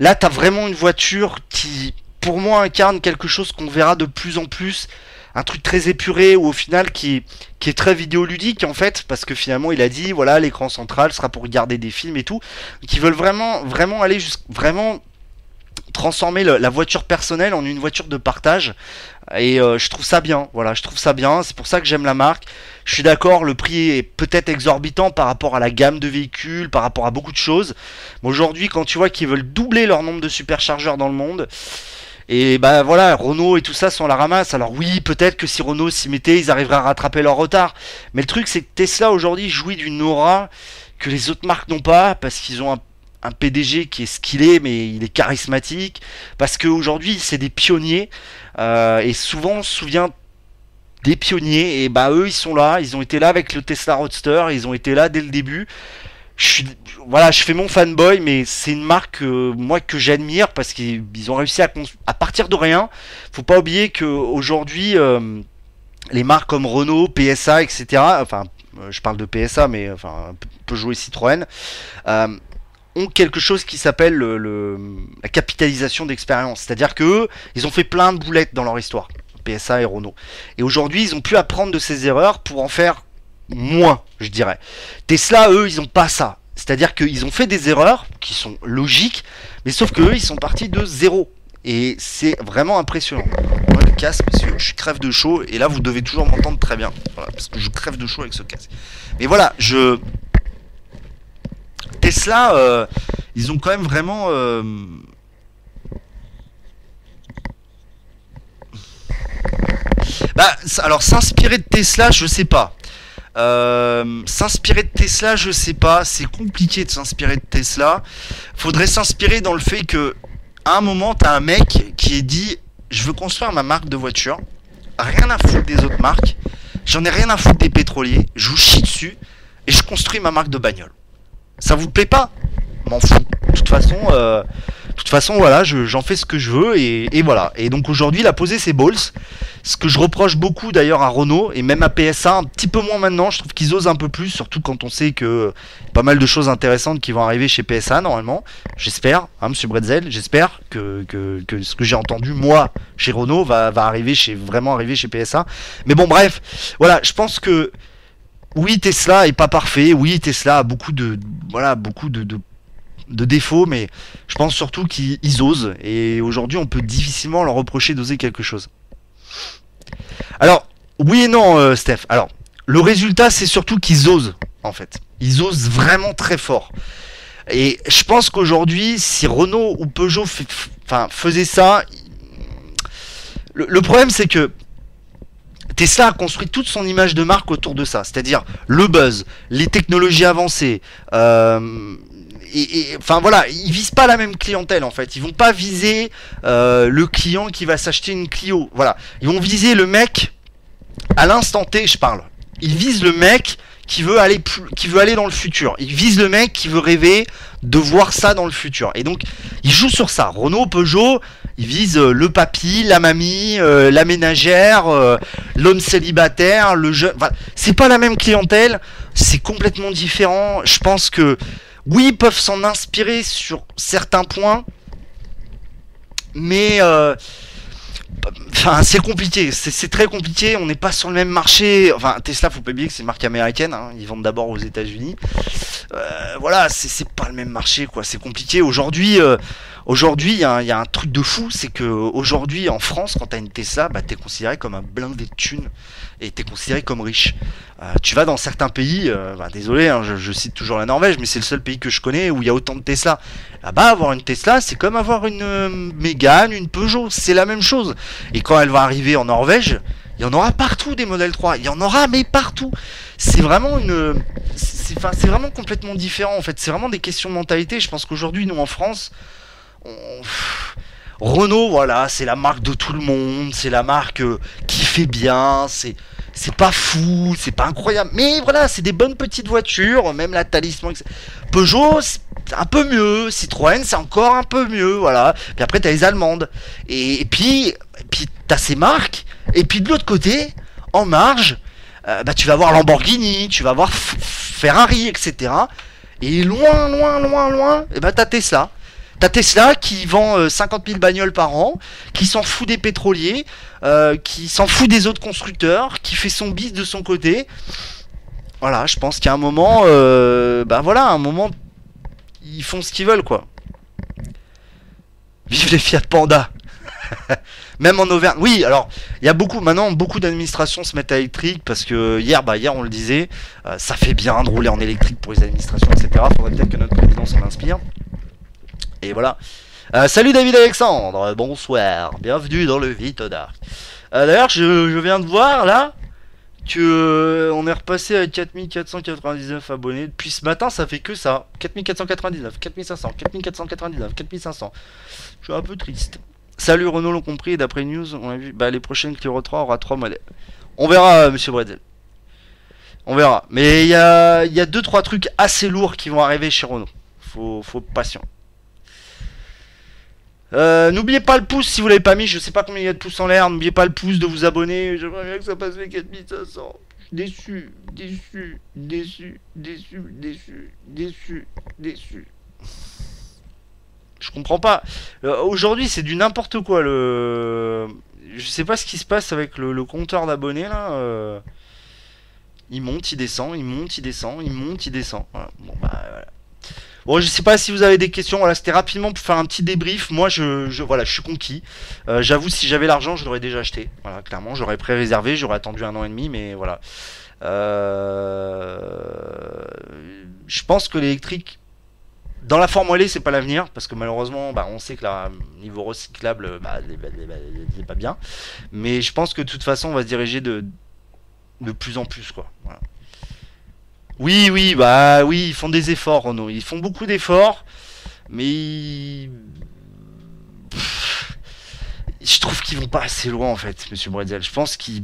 Là, t'as vraiment une voiture qui, pour moi, incarne quelque chose qu'on verra de plus en plus. Un truc très épuré ou au final qui, qui est très vidéoludique en fait, parce que finalement il a dit voilà l'écran central sera pour regarder des films et tout, qui veulent vraiment vraiment aller jusqu' vraiment transformer la voiture personnelle en une voiture de partage. Et euh, je trouve ça bien. Voilà je trouve ça bien. C'est pour ça que j'aime la marque. Je suis d'accord le prix est peut-être exorbitant par rapport à la gamme de véhicules par rapport à beaucoup de choses. Mais aujourd'hui quand tu vois qu'ils veulent doubler leur nombre de superchargeurs dans le monde et bah voilà Renault et tout ça sont la ramasse. Alors oui peut-être que si Renault s'y mettait ils arriveraient à rattraper leur retard. Mais le truc c'est que Tesla aujourd'hui jouit d'une aura que les autres marques n'ont pas parce qu'ils ont un un PDG qui est ce qu'il est, mais il est charismatique, parce qu'aujourd'hui c'est des pionniers, euh, et souvent on se souvient des pionniers, et bah eux ils sont là, ils ont été là avec le Tesla Roadster, ils ont été là dès le début. Je voilà, je fais mon fanboy, mais c'est une marque euh, moi que j'admire parce qu'ils ils ont réussi à, partir de rien. Faut pas oublier que aujourd'hui euh, les marques comme Renault, PSA, etc. Enfin, euh, je parle de PSA, mais enfin Peugeot et Citroën. euh, ont quelque chose qui s'appelle le, le- la capitalisation d'expérience. C'est-à-dire que eux, ils ont fait plein de boulettes dans leur histoire, PSA et Renault. Et aujourd'hui, ils ont pu apprendre de ces erreurs pour en faire moins, je dirais. Tesla, eux, ils ont pas ça. C'est-à-dire qu'ils ont fait des erreurs qui sont logiques, mais sauf que eux, ils sont partis de zéro. Et c'est vraiment impressionnant. Moi, le casque, parce que je crève de chaud, et là, vous devez toujours m'entendre très bien. Parce que je crève de chaud avec ce casque. Mais voilà, je, Tesla, euh, ils ont quand même vraiment. euh, Bah, alors s'inspirer de Tesla, je sais pas. Euh, s'inspirer de Tesla, je sais pas. C'est compliqué de s'inspirer de Tesla. Faudrait s'inspirer dans le fait que, à un moment, t'as un mec qui est dit, je veux construire ma marque de voiture. Rien à foutre des autres marques. J'en ai rien à foutre des pétroliers. Je vous chie dessus et je construis ma marque de bagnole. Ça vous plaît pas M'en fous. De toute façon, euh, toute façon, voilà, je- j'en fais ce que je veux et, voilà. Et donc aujourd'hui, il a posé ses balls. Ce que je reproche beaucoup d'ailleurs à Renault et même à PSA, un petit peu moins maintenant. Je trouve qu'ils osent un peu plus, surtout quand on sait que pas mal de choses intéressantes qui vont arriver chez PSA normalement. J'espère, hein, Monsieur Bretzel, j'espère que, ce que j'ai entendu moi chez Renault va, arriver vraiment arriver chez PSA. Mais bon, bref, voilà, je pense que oui, Tesla est pas parfait. Oui, Tesla a beaucoup de voilà beaucoup de, de, de défauts, mais je pense surtout qu'ils ils osent. Et aujourd'hui, on peut difficilement leur reprocher d'oser quelque chose. Alors, oui et non, euh, Steph. Alors, le résultat, c'est surtout qu'ils osent, en fait. Ils osent vraiment très fort. Et je pense qu'aujourd'hui, si Renault ou Peugeot fait- f- enfin, faisaient ça, le problème, c'est que Tesla a construit toute son image de marque autour de ça, c'est-à-dire le buzz, les technologies avancées. euh, et, enfin voilà, ils visent pas la même clientèle en fait. Ils vont pas viser euh, le client qui va s'acheter une Clio. Voilà, ils vont viser le mec à l'instant T. Je parle. Ils visent le mec qui veut aller qui veut aller dans le futur. Ils visent le mec qui veut rêver de voir ça dans le futur. Et donc ils jouent sur ça. Renault, Peugeot, ils visent euh, le papy, la mamie, euh, la ménagère, euh, l'homme célibataire, le jeune. C'est pas la même clientèle, c'est complètement différent. Je pense que oui, ils peuvent s'en inspirer sur certains points, mais Enfin, c'est compliqué, c'est très compliqué. On n'est pas sur le même marché. Enfin, Tesla, faut pas oublier que c'est une marque américaine. hein, Ils vendent d'abord aux États-Unis. Voilà, c'est pas le même marché, quoi. C'est compliqué. Aujourd'hui, aujourd'hui, il y, a un- truc de fou, c'est que aujourd'hui, en France, quand t'as une Tesla, bah t'es considéré comme un blindé de thunes et t'es considéré comme riche. Euh, tu vas dans certains pays, euh, bah, désolé, hein, je, cite toujours la Norvège, mais c'est le seul pays que je connais où il y a autant de Tesla. Là-bas, avoir une Tesla, c'est comme avoir une euh, Mégane, une Peugeot, c'est la même chose. Et quand elle va arriver en Norvège, il y en aura partout des modèles 3. Il y en aura, mais partout. C'est vraiment une. C'est vraiment complètement différent en fait. C'est vraiment des questions de mentalité. Je pense qu'aujourd'hui, nous en France, Renault, voilà, c'est la marque de tout le monde. C'est la marque euh, qui fait bien. C'est. C'est pas fou, c'est pas incroyable, mais voilà, c'est des bonnes petites voitures, même la Talisman. etc. Peugeot, c'est un peu mieux, Citroën, c'est encore un peu mieux, voilà. Puis après, t'as les Allemandes. Et, puis, puis t'as ces marques. Et puis de l'autre côté, en marge, euh, bah, tu vas voir Lamborghini, tu vas voir Ferrari, etc. Et loin, loin, loin, loin, et bah, t'as Tesla. T'as Tesla qui vend euh, 50 000 bagnoles par an, qui s'en fout des pétroliers, euh, qui s'en fout des autres constructeurs, qui fait son bis de son côté. Voilà, je pense qu'à un moment, euh, bah voilà, à un moment, ils font ce qu'ils veulent, quoi. Vive les Fiat Panda Même en Auvergne. Oui, alors, il y a beaucoup, maintenant, beaucoup d'administrations se mettent à électrique parce que hier, bah, hier, on le disait, euh, ça fait bien de rouler en électrique pour les administrations, etc. Faudrait peut-être que notre président s'en inspire. Et voilà. Euh, salut David Alexandre, bonsoir, bienvenue dans le Vite Dark. Euh, D'ailleurs, je, viens de voir là que euh, on est repassé à 4499 abonnés. Depuis ce matin, ça fait que ça. 4499, 4500, 4499, 4500. Je suis un peu triste. Salut Renault l'ont compris, d'après news, on a vu, bah les prochaines Clio 3 aura 3 modèles. On verra, monsieur Bredel. On verra. Mais il y a 2-3 trucs assez lourds qui vont arriver chez Renault. Faut, faut patient. Euh, n'oubliez pas le pouce si vous l'avez pas mis, je sais pas combien il y a de pouces en l'air, n'oubliez pas le pouce de vous abonner, j'aimerais bien que ça passe les 4500. Déçu, déçu, déçu, déçu, déçu, déçu, déçu. Je comprends pas. Euh, Aujourd'hui c'est du n'importe quoi le... Je sais pas ce qui se passe avec le, compteur d'abonnés là. euh. Il monte, il descend, il monte, il descend, il monte, il descend. Bah. Bon, je sais pas si vous avez des questions. Voilà, c'était rapidement pour faire un petit débrief. Moi, je, je voilà, je suis conquis. Euh, J'avoue, si j'avais l'argent, je l'aurais déjà acheté. Voilà, clairement, j'aurais pré-réservé, j'aurais attendu un an et demi, mais voilà. Euh, Je pense que l'électrique, dans la forme est, c'est pas l'avenir, parce que malheureusement, bah, on sait que la niveau recyclable, bah, c'est pas bien. Mais je pense que de toute façon, on va se diriger de de plus en plus, quoi. Voilà. Oui, oui, bah oui, ils font des efforts, Renault. Ils font beaucoup d'efforts, mais je trouve qu'ils vont pas assez loin en fait, Monsieur Bredel. Je pense qu'ils,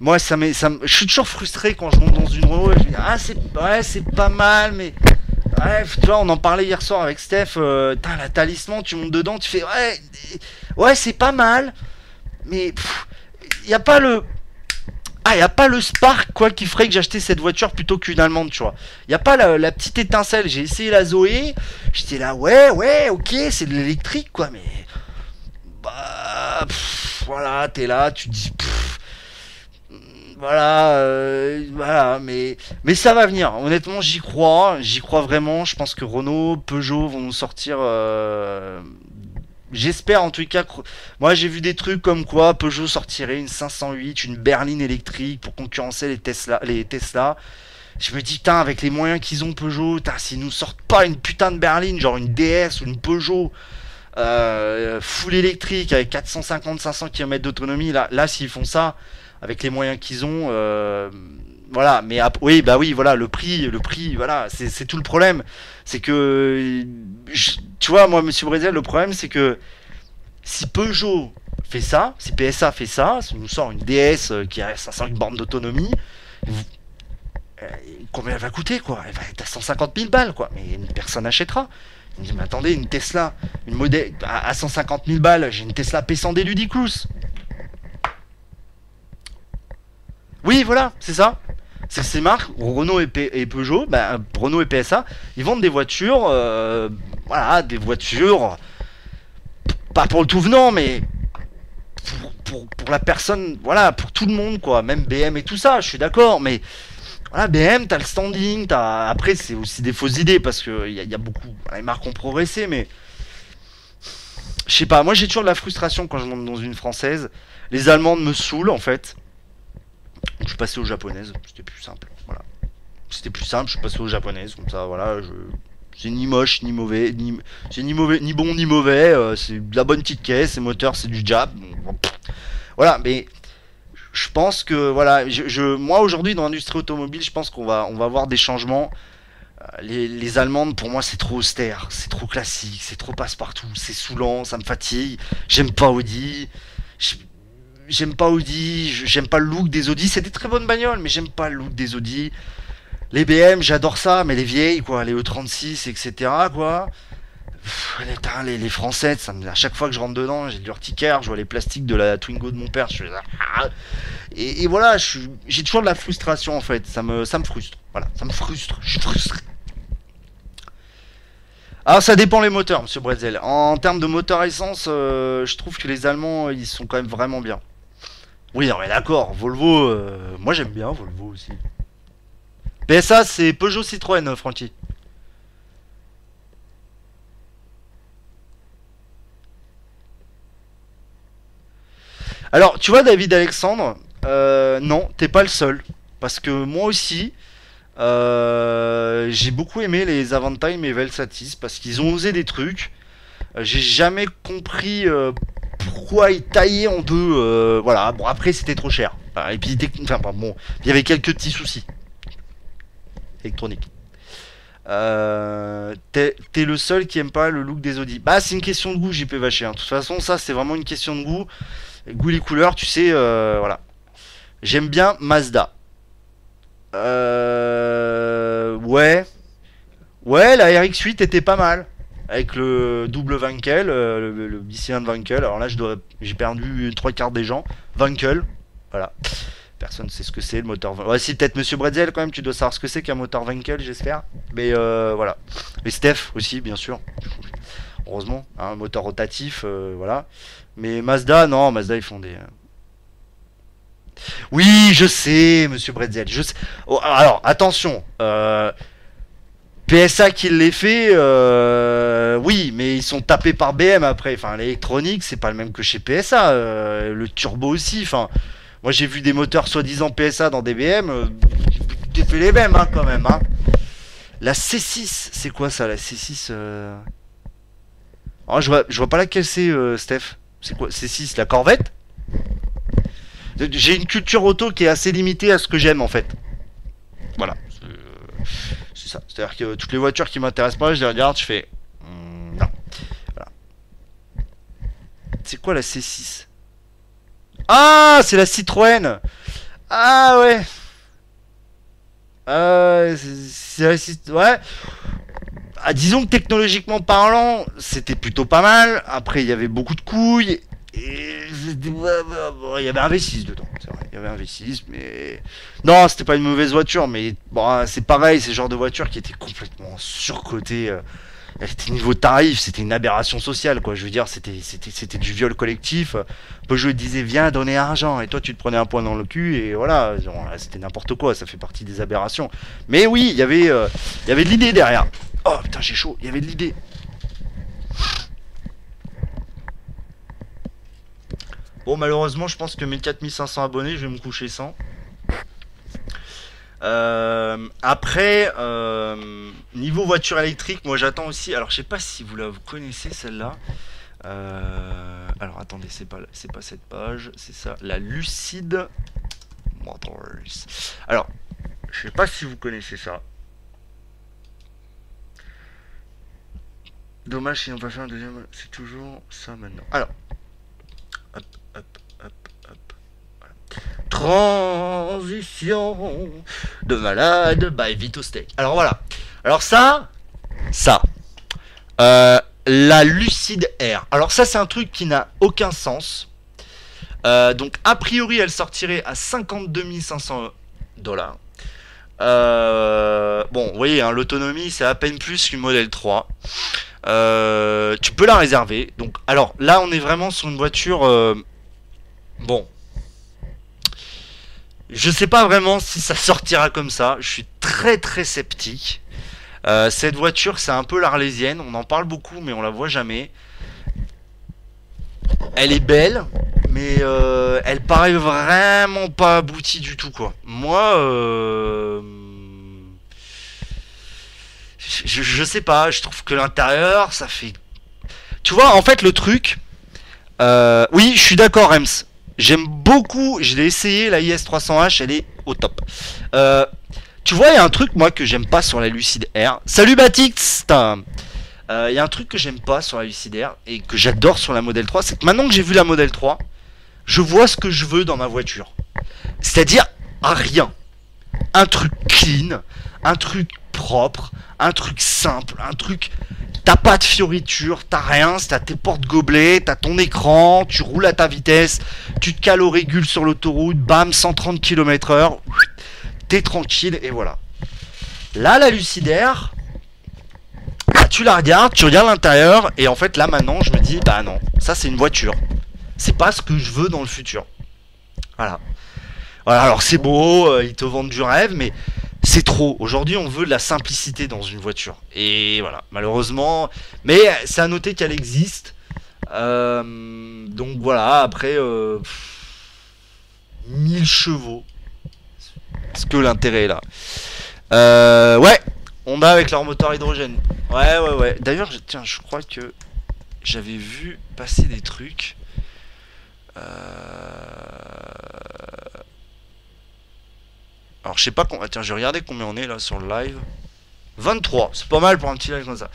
moi, ça m'est, ça je suis toujours frustré quand je monte dans une Renault. Et je me dis, ah c'est, ouais, c'est pas mal, mais bref, tu vois, on en parlait hier soir avec Steph. Euh, t'as la talisman, tu montes dedans, tu fais, ouais, ouais, c'est pas mal, mais il y a pas le ah, y a pas le spark quoi qui ferait que j'achetais cette voiture plutôt qu'une allemande, tu vois. Y a pas la, petite étincelle. J'ai essayé la Zoé, j'étais là, ouais, ouais, ok, c'est de l'électrique quoi, mais bah voilà, t'es là, tu te dis voilà, euh, voilà, mais mais ça va venir. Honnêtement, j'y crois, j'y crois vraiment. Je pense que Renault, Peugeot vont nous sortir. euh, J'espère en tout cas. Moi j'ai vu des trucs comme quoi Peugeot sortirait une 508, une berline électrique pour concurrencer les Tesla. Les Tesla. Je me dis putain avec les moyens qu'ils ont Peugeot, s'ils nous sortent pas une putain de berline, genre une DS ou une Peugeot euh, full électrique avec 450-500 km d'autonomie, là, là s'ils font ça avec les moyens qu'ils ont, euh, voilà. Mais oui bah oui voilà le prix, le prix, voilà c'est tout le problème, c'est que tu vois moi Monsieur Brésil le problème c'est que si Peugeot fait ça, si PSA fait ça, si nous sort une DS euh, qui a 500 bornes d'autonomie, euh, combien elle va coûter quoi? Elle va être à 150 000 balles quoi, mais personne n'achètera. Il me dit, mais attendez, une Tesla, une modèle à à 150 000 balles, j'ai une Tesla P100 d Ludicrous. Oui, voilà, c'est ça. C'est ces marques, Renault et, Peugeot, bah, Renault et PSA, ils vendent des voitures, euh, voilà, des voitures, pas pour le tout venant, mais pour, pour, la personne, voilà, pour tout le monde, quoi. Même BM et tout ça, je suis d'accord, mais voilà, BM, t'as le standing, t'as... après c'est aussi des fausses idées parce que y, y a beaucoup, les marques ont progressé, mais je sais pas, moi j'ai toujours de la frustration quand je monte dans une française. Les allemandes me saoulent en fait. Je suis passé aux japonaises, c'était plus simple, voilà. C'était plus simple, je suis passé aux japonaises, comme ça, voilà, je... C'est ni moche, ni mauvais, ni... C'est ni mauvais, ni bon, ni mauvais, euh, c'est de la bonne petite caisse, les moteurs c'est du jab. Voilà, mais je pense que voilà, je, moi aujourd'hui dans l'industrie automobile, je pense qu'on va on va avoir des changements. Euh, Les, les allemandes pour moi c'est trop austère, c'est trop classique, c'est trop passe-partout, c'est saoulant, ça me fatigue. J'aime pas Audi. J'aime pas Audi, j'aime pas le look des Audi, c'est des très bonnes bagnoles, mais j'aime pas le look des Audi. Les BM, j'adore ça, mais les vieilles, quoi, les E36, etc., quoi. Les, les, françaises, ça me- à chaque fois que je rentre dedans, j'ai de l'urticaire, je vois les plastiques de la Twingo de mon père, je fais ah. et, voilà, suis- j'ai toujours de la frustration en fait, ça me, ça me frustre, voilà, ça me frustre, je suis frustré. Alors ça dépend les moteurs, monsieur Bretzel. En termes de moteur essence, euh, je trouve que les Allemands, ils sont quand même vraiment bien. Oui, non mais d'accord, Volvo, euh, moi j'aime bien Volvo aussi. PSA, c'est Peugeot Citroën, euh, Francky. Alors, tu vois, David Alexandre, euh, non, t'es pas le seul. Parce que moi aussi, j'ai beaucoup aimé les Avantime et Velsatis parce qu'ils ont osé des trucs. J'ai jamais compris pourquoi ils taillaient en deux. euh, voilà, bon, après, c'était trop cher. Et puis, bon, il y avait quelques petits soucis électroniques. Euh, T'es le seul qui aime pas le look des Audi. Bah, c'est une question de goût, JP Vacher. hein. De toute façon, ça, c'est vraiment une question de goût. Goût les couleurs, tu sais, euh, voilà. J'aime bien Mazda. Ouais. Ouais, la RX-8 était pas mal. Avec le double Wankel, euh, le, le bicylindre Wankel. Alors là, j'ai perdu trois quarts des gens. Wankel, voilà. Personne ne sait ce que c'est le moteur. Ouais, si peut-être Monsieur Bretzel quand même, tu dois savoir ce que c'est qu'un moteur Wankel, j'espère. Mais euh, voilà. Et Steph aussi, bien sûr. Heureusement, hein, un moteur rotatif, euh, voilà. Mais Mazda, non, Mazda ils font euh, Oui, je sais, Monsieur Bretzel. Je sais. Oh, alors, attention. PSA qui les fait, euh, oui, mais ils sont tapés par BM après. Enfin, l'électronique, c'est pas le même que chez PSA. euh, le turbo aussi. Enfin, moi j'ai vu des moteurs soi-disant PSA dans des BM. Euh, j'ai fait les mêmes, hein, quand même. Hein. La C6, c'est quoi ça, la C6 euh? Oh, je vois, je vois pas laquelle c'est, Steph. C'est quoi C6, la Corvette? J'ai une culture auto qui est assez limitée à ce que j'aime en fait. Voilà. C'est-à-dire que toutes les voitures qui m'intéressent pas, je les regarde, je fais. hmm, non. Voilà. C'est quoi la C6 Ah, c'est la Citroën Ah ouais euh, c'est- Ouais. Ah, disons que technologiquement parlant, c'était plutôt pas mal. Après, il y avait beaucoup de couilles. Et c'était- il y avait un V6 dedans, c'est vrai. Il y avait un V6, mais. Non, c'était pas une mauvaise voiture, mais bon, c'est pareil, c'est le genre de voiture qui était complètement surcotée. euh, Elle était niveau tarif, c'était une aberration sociale, quoi. Je veux dire, c'était, c'était, c'était du viol collectif. Peugeot disait, viens donner argent, et toi tu te prenais un point dans le cul, et voilà, c'était n'importe quoi, ça fait partie des aberrations. Mais oui, il y avait, euh, il y avait de l'idée derrière. Oh putain, j'ai chaud, il y avait de l'idée. Bon, malheureusement, je pense que mes 4500 abonnés, je vais me coucher sans. Euh, après, euh, niveau voiture électrique, moi j'attends aussi. Alors, je sais pas si vous la connaissez celle-là. Euh, alors, attendez, c'est pas pas cette page, c'est ça, la Lucide Motors. Alors, je sais pas si vous connaissez ça. Dommage si on peut faire un deuxième. C'est toujours ça maintenant. Alors, hop, hop, hop, hop. Voilà. Transition de malade by Vito Steak. Alors voilà. Alors ça, ça. Euh, la Lucide Air. Alors ça, c'est un truc qui n'a aucun sens. Euh, donc a priori, elle sortirait à 52 500 dollars. Euh, bon, vous voyez, hein, l'autonomie, c'est à peine plus qu'une modèle 3. Euh, tu peux la réserver. Donc, alors là, on est vraiment sur une voiture. Bon. Je sais pas vraiment si ça sortira comme ça. Je suis très très sceptique. Euh, cette voiture, c'est un peu l'arlésienne. On en parle beaucoup, mais on la voit jamais. Elle est belle, mais euh, elle paraît vraiment pas aboutie du tout, quoi. Moi, euh, je, sais pas. Je trouve que l'intérieur, ça fait. Tu vois, en fait, le truc. oui, je suis d'accord, Rems. J'aime beaucoup. Je l'ai essayé, la IS300H, elle est au top. Euh, tu vois, il y a un truc, moi, que j'aime pas sur la Lucid Air. Salut Batix Euh, Il y a un truc que j'aime pas sur la Lucid Air et que j'adore sur la Model 3, c'est que maintenant que j'ai vu la Model 3, je vois ce que je veux dans ma voiture. C'est-à-dire, rien. Un truc clean, un truc un truc simple, un truc... T'as pas de fioritures, t'as rien, t'as tes portes gobelets, t'as ton écran, tu roules à ta vitesse, tu te cales au régule sur l'autoroute, bam, 130 km heure, t'es tranquille et voilà. Là, la Lucidaire, bah, tu la regardes, tu regardes l'intérieur et en fait là maintenant je me dis bah non, ça c'est une voiture. C'est pas ce que je veux dans le futur. Voilà. Voilà, alors c'est beau, euh, ils te vendent du rêve, mais c'est trop. Aujourd'hui, on veut de la simplicité dans une voiture. Et voilà, malheureusement. Mais c'est à noter qu'elle existe. Euh, donc voilà, après. Euh, pff, 1000 chevaux. Est-ce que l'intérêt est là Euh, Ouais, on a avec leur moteur hydrogène. Ouais, ouais, ouais. D'ailleurs, tiens, je crois que j'avais vu passer des trucs. Euh... Alors, je sais pas combien. Tiens, je vais regarder combien on est là sur le live. 23, c'est pas mal pour un petit live comme ça.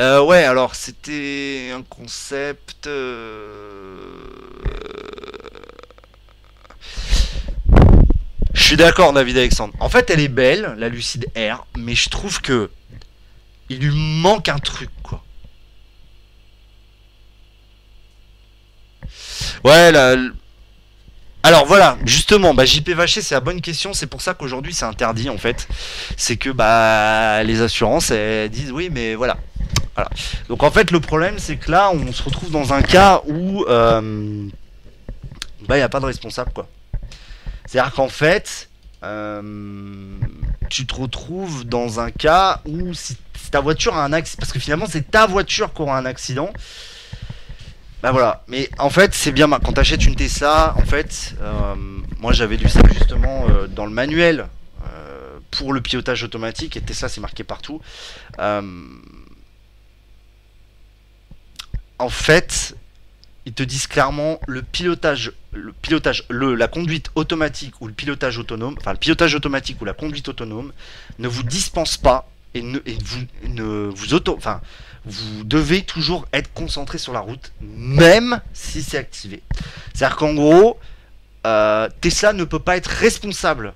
Euh, ouais, alors c'était un concept. euh, Je suis d'accord, David Alexandre. En fait, elle est belle, la Lucide Air, mais je trouve que il lui manque un truc, quoi. Ouais, la... Alors voilà, justement, bah, JP Vacher, c'est la bonne question. C'est pour ça qu'aujourd'hui c'est interdit en fait. C'est que bah les assurances elles disent oui, mais voilà. Donc en fait le problème c'est que là on se retrouve dans un cas où euh, bah il n'y a pas de responsable quoi. C'est-à-dire qu'en fait euh, tu te retrouves dans un cas où si, si ta voiture a un accident, parce que finalement c'est ta voiture qui aura un accident. Bah voilà, mais en fait c'est bien quand t'achètes une Tesla, en fait, euh, moi j'avais lu ça justement euh, dans le manuel euh, pour le pilotage automatique et Tesla c'est marqué partout. En fait, ils te disent clairement le pilotage, le pilotage, le, la conduite automatique ou le pilotage autonome, enfin le pilotage automatique ou la conduite autonome ne vous dispense pas et ne vous ne vous auto, enfin vous devez toujours être concentré sur la route, même si c'est activé. C'est-à-dire qu'en gros, euh, Tesla ne peut pas être responsable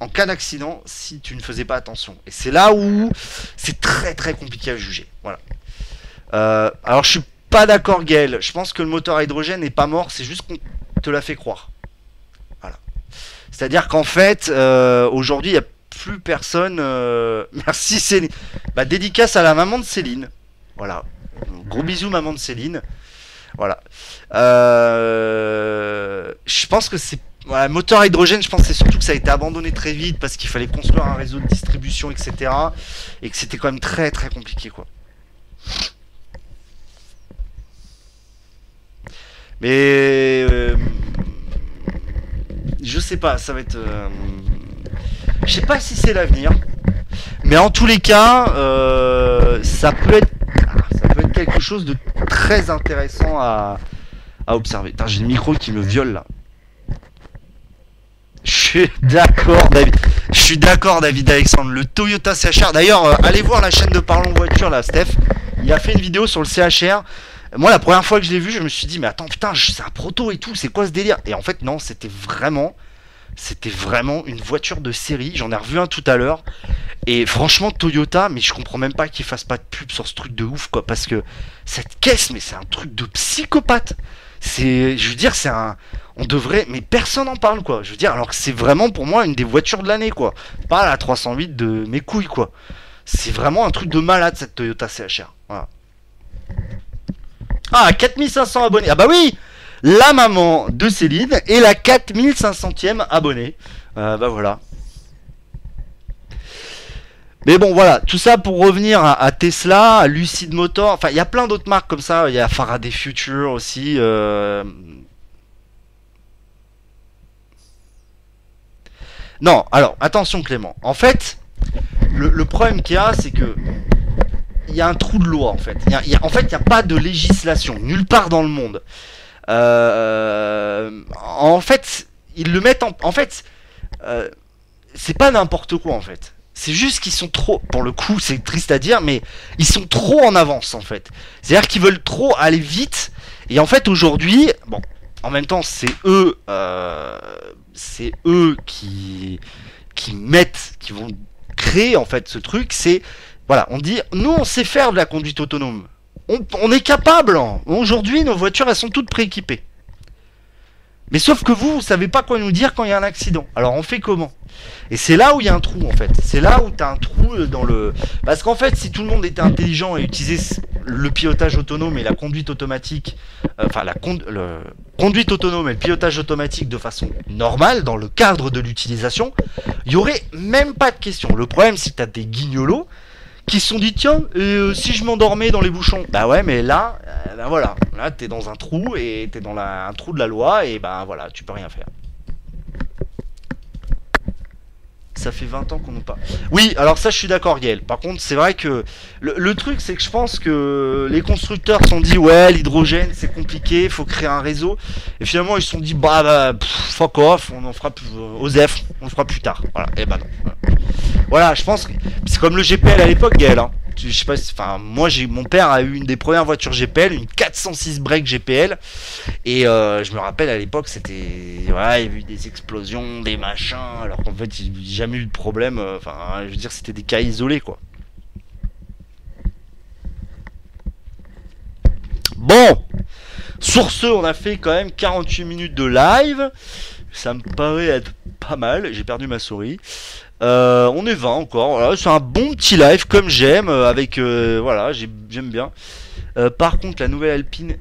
en cas d'accident si tu ne faisais pas attention. Et c'est là où c'est très très compliqué à juger. Voilà. Euh, alors je suis pas d'accord Gaël, je pense que le moteur à hydrogène n'est pas mort, c'est juste qu'on te l'a fait croire. Voilà. C'est-à-dire qu'en fait, euh, aujourd'hui, il n'y a plus personne. euh, Merci Céline. Bah, dédicace à la maman de Céline. Voilà. Gros bisous, maman de Céline. Voilà. Euh, Je pense que c'est. Voilà, moteur à hydrogène, je pense c'est surtout que ça a été abandonné très vite parce qu'il fallait construire un réseau de distribution, etc. Et que c'était quand même très très compliqué, quoi. Mais. euh, Je sais pas, ça va être. Je sais pas si c'est l'avenir. Mais en tous les cas, euh, ça peut être, quelque chose de très intéressant à, à observer. J'ai le micro qui me viole là. Je suis d'accord, David. Je suis d'accord, David Alexandre. Le Toyota CHR. D'ailleurs, euh, allez voir la chaîne de Parlons Voiture là, Steph. Il a fait une vidéo sur le CHR. Moi, la première fois que je l'ai vu, je me suis dit, mais attends, putain, c'est un proto et tout. C'est quoi ce délire? Et en fait, non, c'était vraiment, c'était vraiment une voiture de série. J'en ai revu un tout à l'heure. Et franchement, Toyota, mais je comprends même pas qu'ils fassent pas de pub sur ce truc de ouf, quoi. Parce que cette caisse, mais c'est un truc de psychopathe. C'est, je veux dire, c'est un, on devrait, mais personne en parle, quoi. Je veux dire, alors que c'est vraiment pour moi une des voitures de l'année, quoi. Pas la 308 de mes couilles, quoi. C'est vraiment un truc de malade cette Toyota CHR. Voilà. Ah, 4500 abonnés. Ah bah oui la maman de Céline et la 4500e abonnée. Euh, bah voilà. Mais bon, voilà, tout ça pour revenir à, Tesla, à Lucid Motor, enfin, il y a plein d'autres marques comme ça, il y a Faraday Future aussi. euh. Non, alors, attention Clément, en fait, le, problème qu'il y a, c'est que il y a un trou de loi en fait. En fait, il n'y a pas de législation nulle part dans le monde. Euh, en fait, ils le mettent en. En fait, euh, c'est pas n'importe quoi en fait. C'est juste qu'ils sont trop. Pour le coup, c'est triste à dire, mais ils sont trop en avance en fait. C'est-à-dire qu'ils veulent trop aller vite. Et en fait, aujourd'hui, bon, en même temps, c'est eux, euh, c'est eux qui qui mettent, qui vont créer en fait ce truc. C'est voilà, on dit, nous on sait faire de la conduite autonome. On, est capable. hein. Aujourd'hui, nos voitures, elles sont toutes prééquipées. Mais sauf que vous, vous savez pas quoi nous dire quand il y a un accident. Alors on fait comment? Et c'est là où il y a un trou en fait. C'est là où tu un trou euh, dans le... Parce qu'en fait, si tout le monde était intelligent et utilisait le pilotage autonome et la conduite automatique, euh, enfin la conduite autonome et le pilotage automatique de façon normale, dans le cadre de l'utilisation, il y aurait même pas de question. Le problème, c'est que tu des guignolos qui se sont dit tiens euh, si je m'endormais dans les bouchons bah ouais mais là euh, bah voilà là t'es dans un trou et t'es dans un trou de la loi et bah voilà tu peux rien faire ça fait 20 ans qu'on nous parle. Oui, alors ça je suis d'accord Gaël. Par contre, c'est vrai que le, truc c'est que je pense que les constructeurs se sont dit ouais, l'hydrogène c'est compliqué, faut créer un réseau. Et finalement ils se sont dit bah, bah fuck off, on en fera plus euh, on le fera plus tard. Voilà, et bah non. Voilà. Voilà, je pense que c'est comme le GPL à l'époque Gaël. Hein. Je sais pas, enfin moi j'ai mon père a eu une des premières voitures GPL, une 406 break GPL. Et euh, je me rappelle à l'époque, c'était. Voilà, il y avait eu des explosions, des machins, alors qu'en fait, il n'y a jamais eu de problème. euh, Enfin, je veux dire, c'était des cas isolés, quoi. Bon Sur ce, on a fait quand même 48 minutes de live. Ça me paraît être pas mal. J'ai perdu ma souris. Euh, on est 20 encore. C'est un bon petit live comme j'aime. euh, Avec. euh, voilà, j'ai- j'aime bien. Par contre, la nouvelle Alpine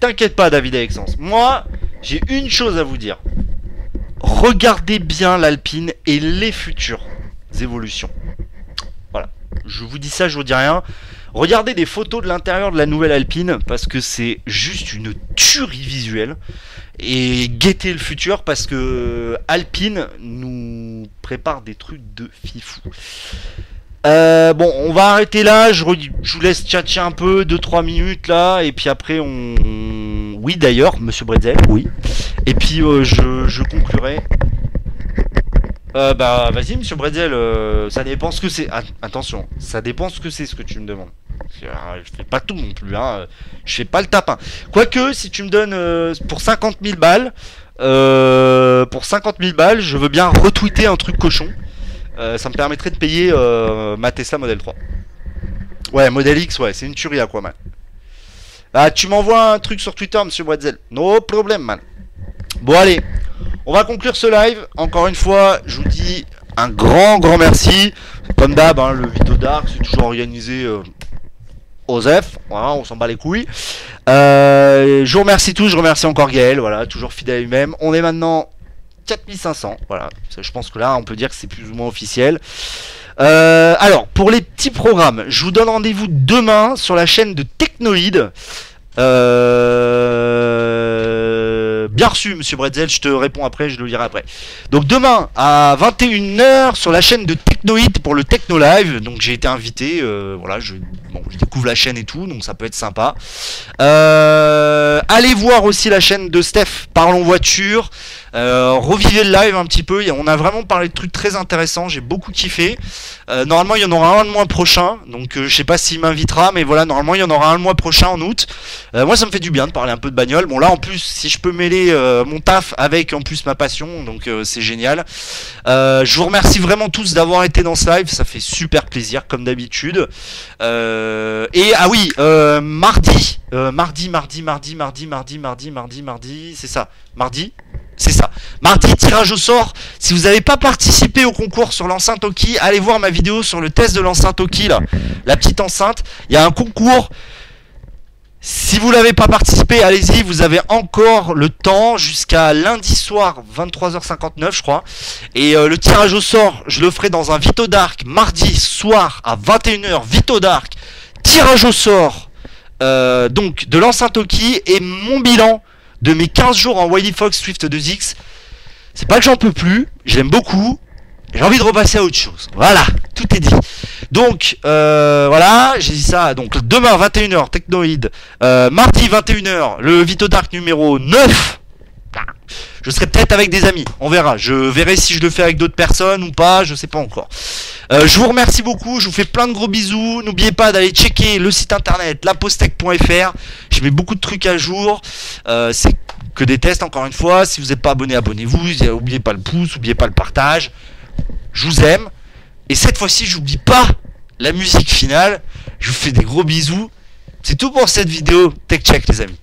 T'inquiète pas, David Alexandre. Moi, j'ai une chose à vous dire. Regardez bien l'Alpine et les futures évolutions. Voilà. Je vous dis ça, je vous dis rien. Regardez des photos de l'intérieur de la nouvelle Alpine parce que c'est juste une tuerie visuelle. Et guettez le futur parce que Alpine nous prépare des trucs de fifou. Euh, bon, on va arrêter là. Je, vous laisse tchatcher un peu, 2-3 minutes là, et puis après on. Oui, d'ailleurs, Monsieur Bretzel, oui. Et puis euh, je, je conclurai. Euh, bah, vas-y, Monsieur Bretzel, euh, ça dépend ce que c'est. At- attention, ça dépend ce que c'est ce que tu me demandes. Euh, je fais pas tout non plus, hein. Je fais pas le tapin. Quoique, si tu me donnes euh, pour 50 000 balles, euh, pour 50 000 balles, je veux bien retweeter un truc cochon. Ça me permettrait de payer ma Tesla Model 3. Ouais, Model X, ouais, c'est une tuerie à quoi, man. Ah, tu m'envoies un truc sur Twitter, monsieur Boitzel. No problème, man. Bon, allez, on va conclure ce live. Encore une fois, je vous dis un grand, grand merci. Comme d'hab, hein, le Vito Dark, c'est toujours organisé euh, aux F. Voilà, on s'en bat les couilles. Euh, je vous remercie tous. Je remercie encore Gaël. Voilà, toujours fidèle à lui-même. On est maintenant 4500. Voilà, je pense que là, on peut dire que c'est plus ou moins officiel. Euh, alors, pour les petits programmes, je vous donne rendez-vous demain sur la chaîne de Technoïde. Euh, Bien reçu, monsieur Bretzel, je te réponds après, je le lirai après. Donc demain à 21h sur la chaîne de Technoïde pour le Techno Live. Donc j'ai été invité, euh, voilà, je, bon, je découvre la chaîne et tout, donc ça peut être sympa. Euh, allez voir aussi la chaîne de Steph, Parlons Voiture. Euh, revivez le live un petit peu. On a vraiment parlé de trucs très intéressants. J'ai beaucoup kiffé. Euh, normalement, il y en aura un le mois prochain. Donc, euh, je sais pas s'il m'invitera, mais voilà, normalement, il y en aura un le mois prochain en août. Euh, moi, ça me fait du bien de parler un peu de bagnole. Bon, là, en plus, si je peux mêler euh, mon taf avec en plus ma passion, donc euh, c'est génial. Je vous remercie vraiment tous d'avoir été dans ce live. Ça fait super plaisir, comme d'habitude. Euh, et ah oui, euh, mardi, euh, mardi, mardi, mardi, mardi, mardi, mardi, mardi, mardi, c'est ça, mardi. C'est ça. Mardi, tirage au sort. Si vous n'avez pas participé au concours sur l'enceinte Oki, allez voir ma vidéo sur le test de l'enceinte Oki, là. La petite enceinte. Il y a un concours. Si vous l'avez pas participé, allez-y, vous avez encore le temps jusqu'à lundi soir 23h59 je crois. Et le tirage au sort, je le ferai dans un Vito Dark mardi soir à 21h Vito Dark. Tirage au sort euh, donc de l'enceinte Toki et mon bilan de mes 15 jours en Wiley Fox Swift 2X. C'est pas que j'en peux plus, je l'aime beaucoup, j'ai envie de repasser à autre chose. Voilà, tout est dit. Donc euh, voilà, j'ai dit ça. Donc demain 21h Technoid, euh, mardi 21h le Vito Dark numéro 9. Je serai peut-être avec des amis, on verra. Je verrai si je le fais avec d'autres personnes ou pas, je sais pas encore. Euh, je vous remercie beaucoup, je vous fais plein de gros bisous. N'oubliez pas d'aller checker le site internet lapostec.fr. Je mets beaucoup de trucs à jour. Euh, c'est que des tests encore une fois. Si vous n'êtes pas abonné, abonnez-vous. N'oubliez pas le pouce, n'oubliez pas le partage. Je vous aime. Et cette fois-ci, j'oublie pas la musique finale. Je vous fais des gros bisous. C'est tout pour cette vidéo. Tech check les amis.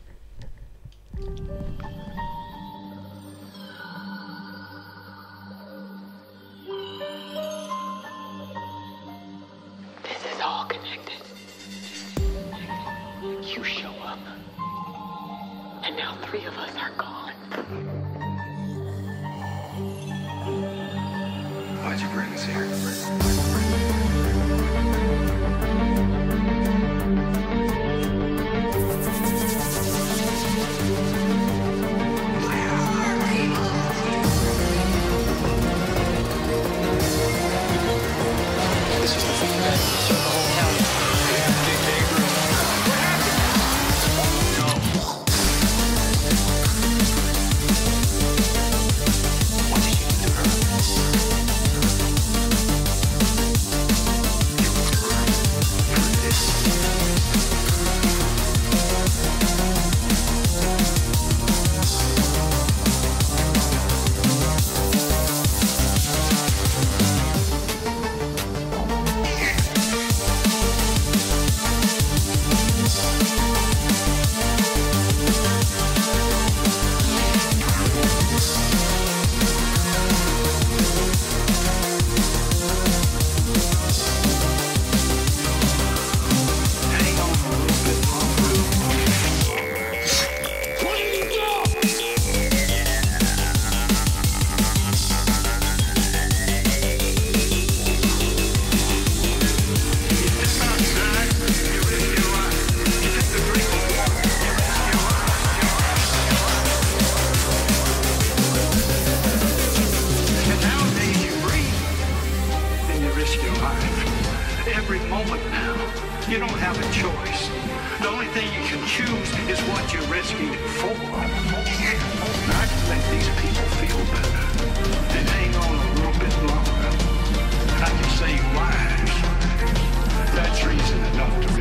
Three of us are gone. Why'd you bring us here? choice. The only thing you can choose is what you're risking it for. I can make these people feel better, and hang on a little bit longer. I can save lives. That's reason enough to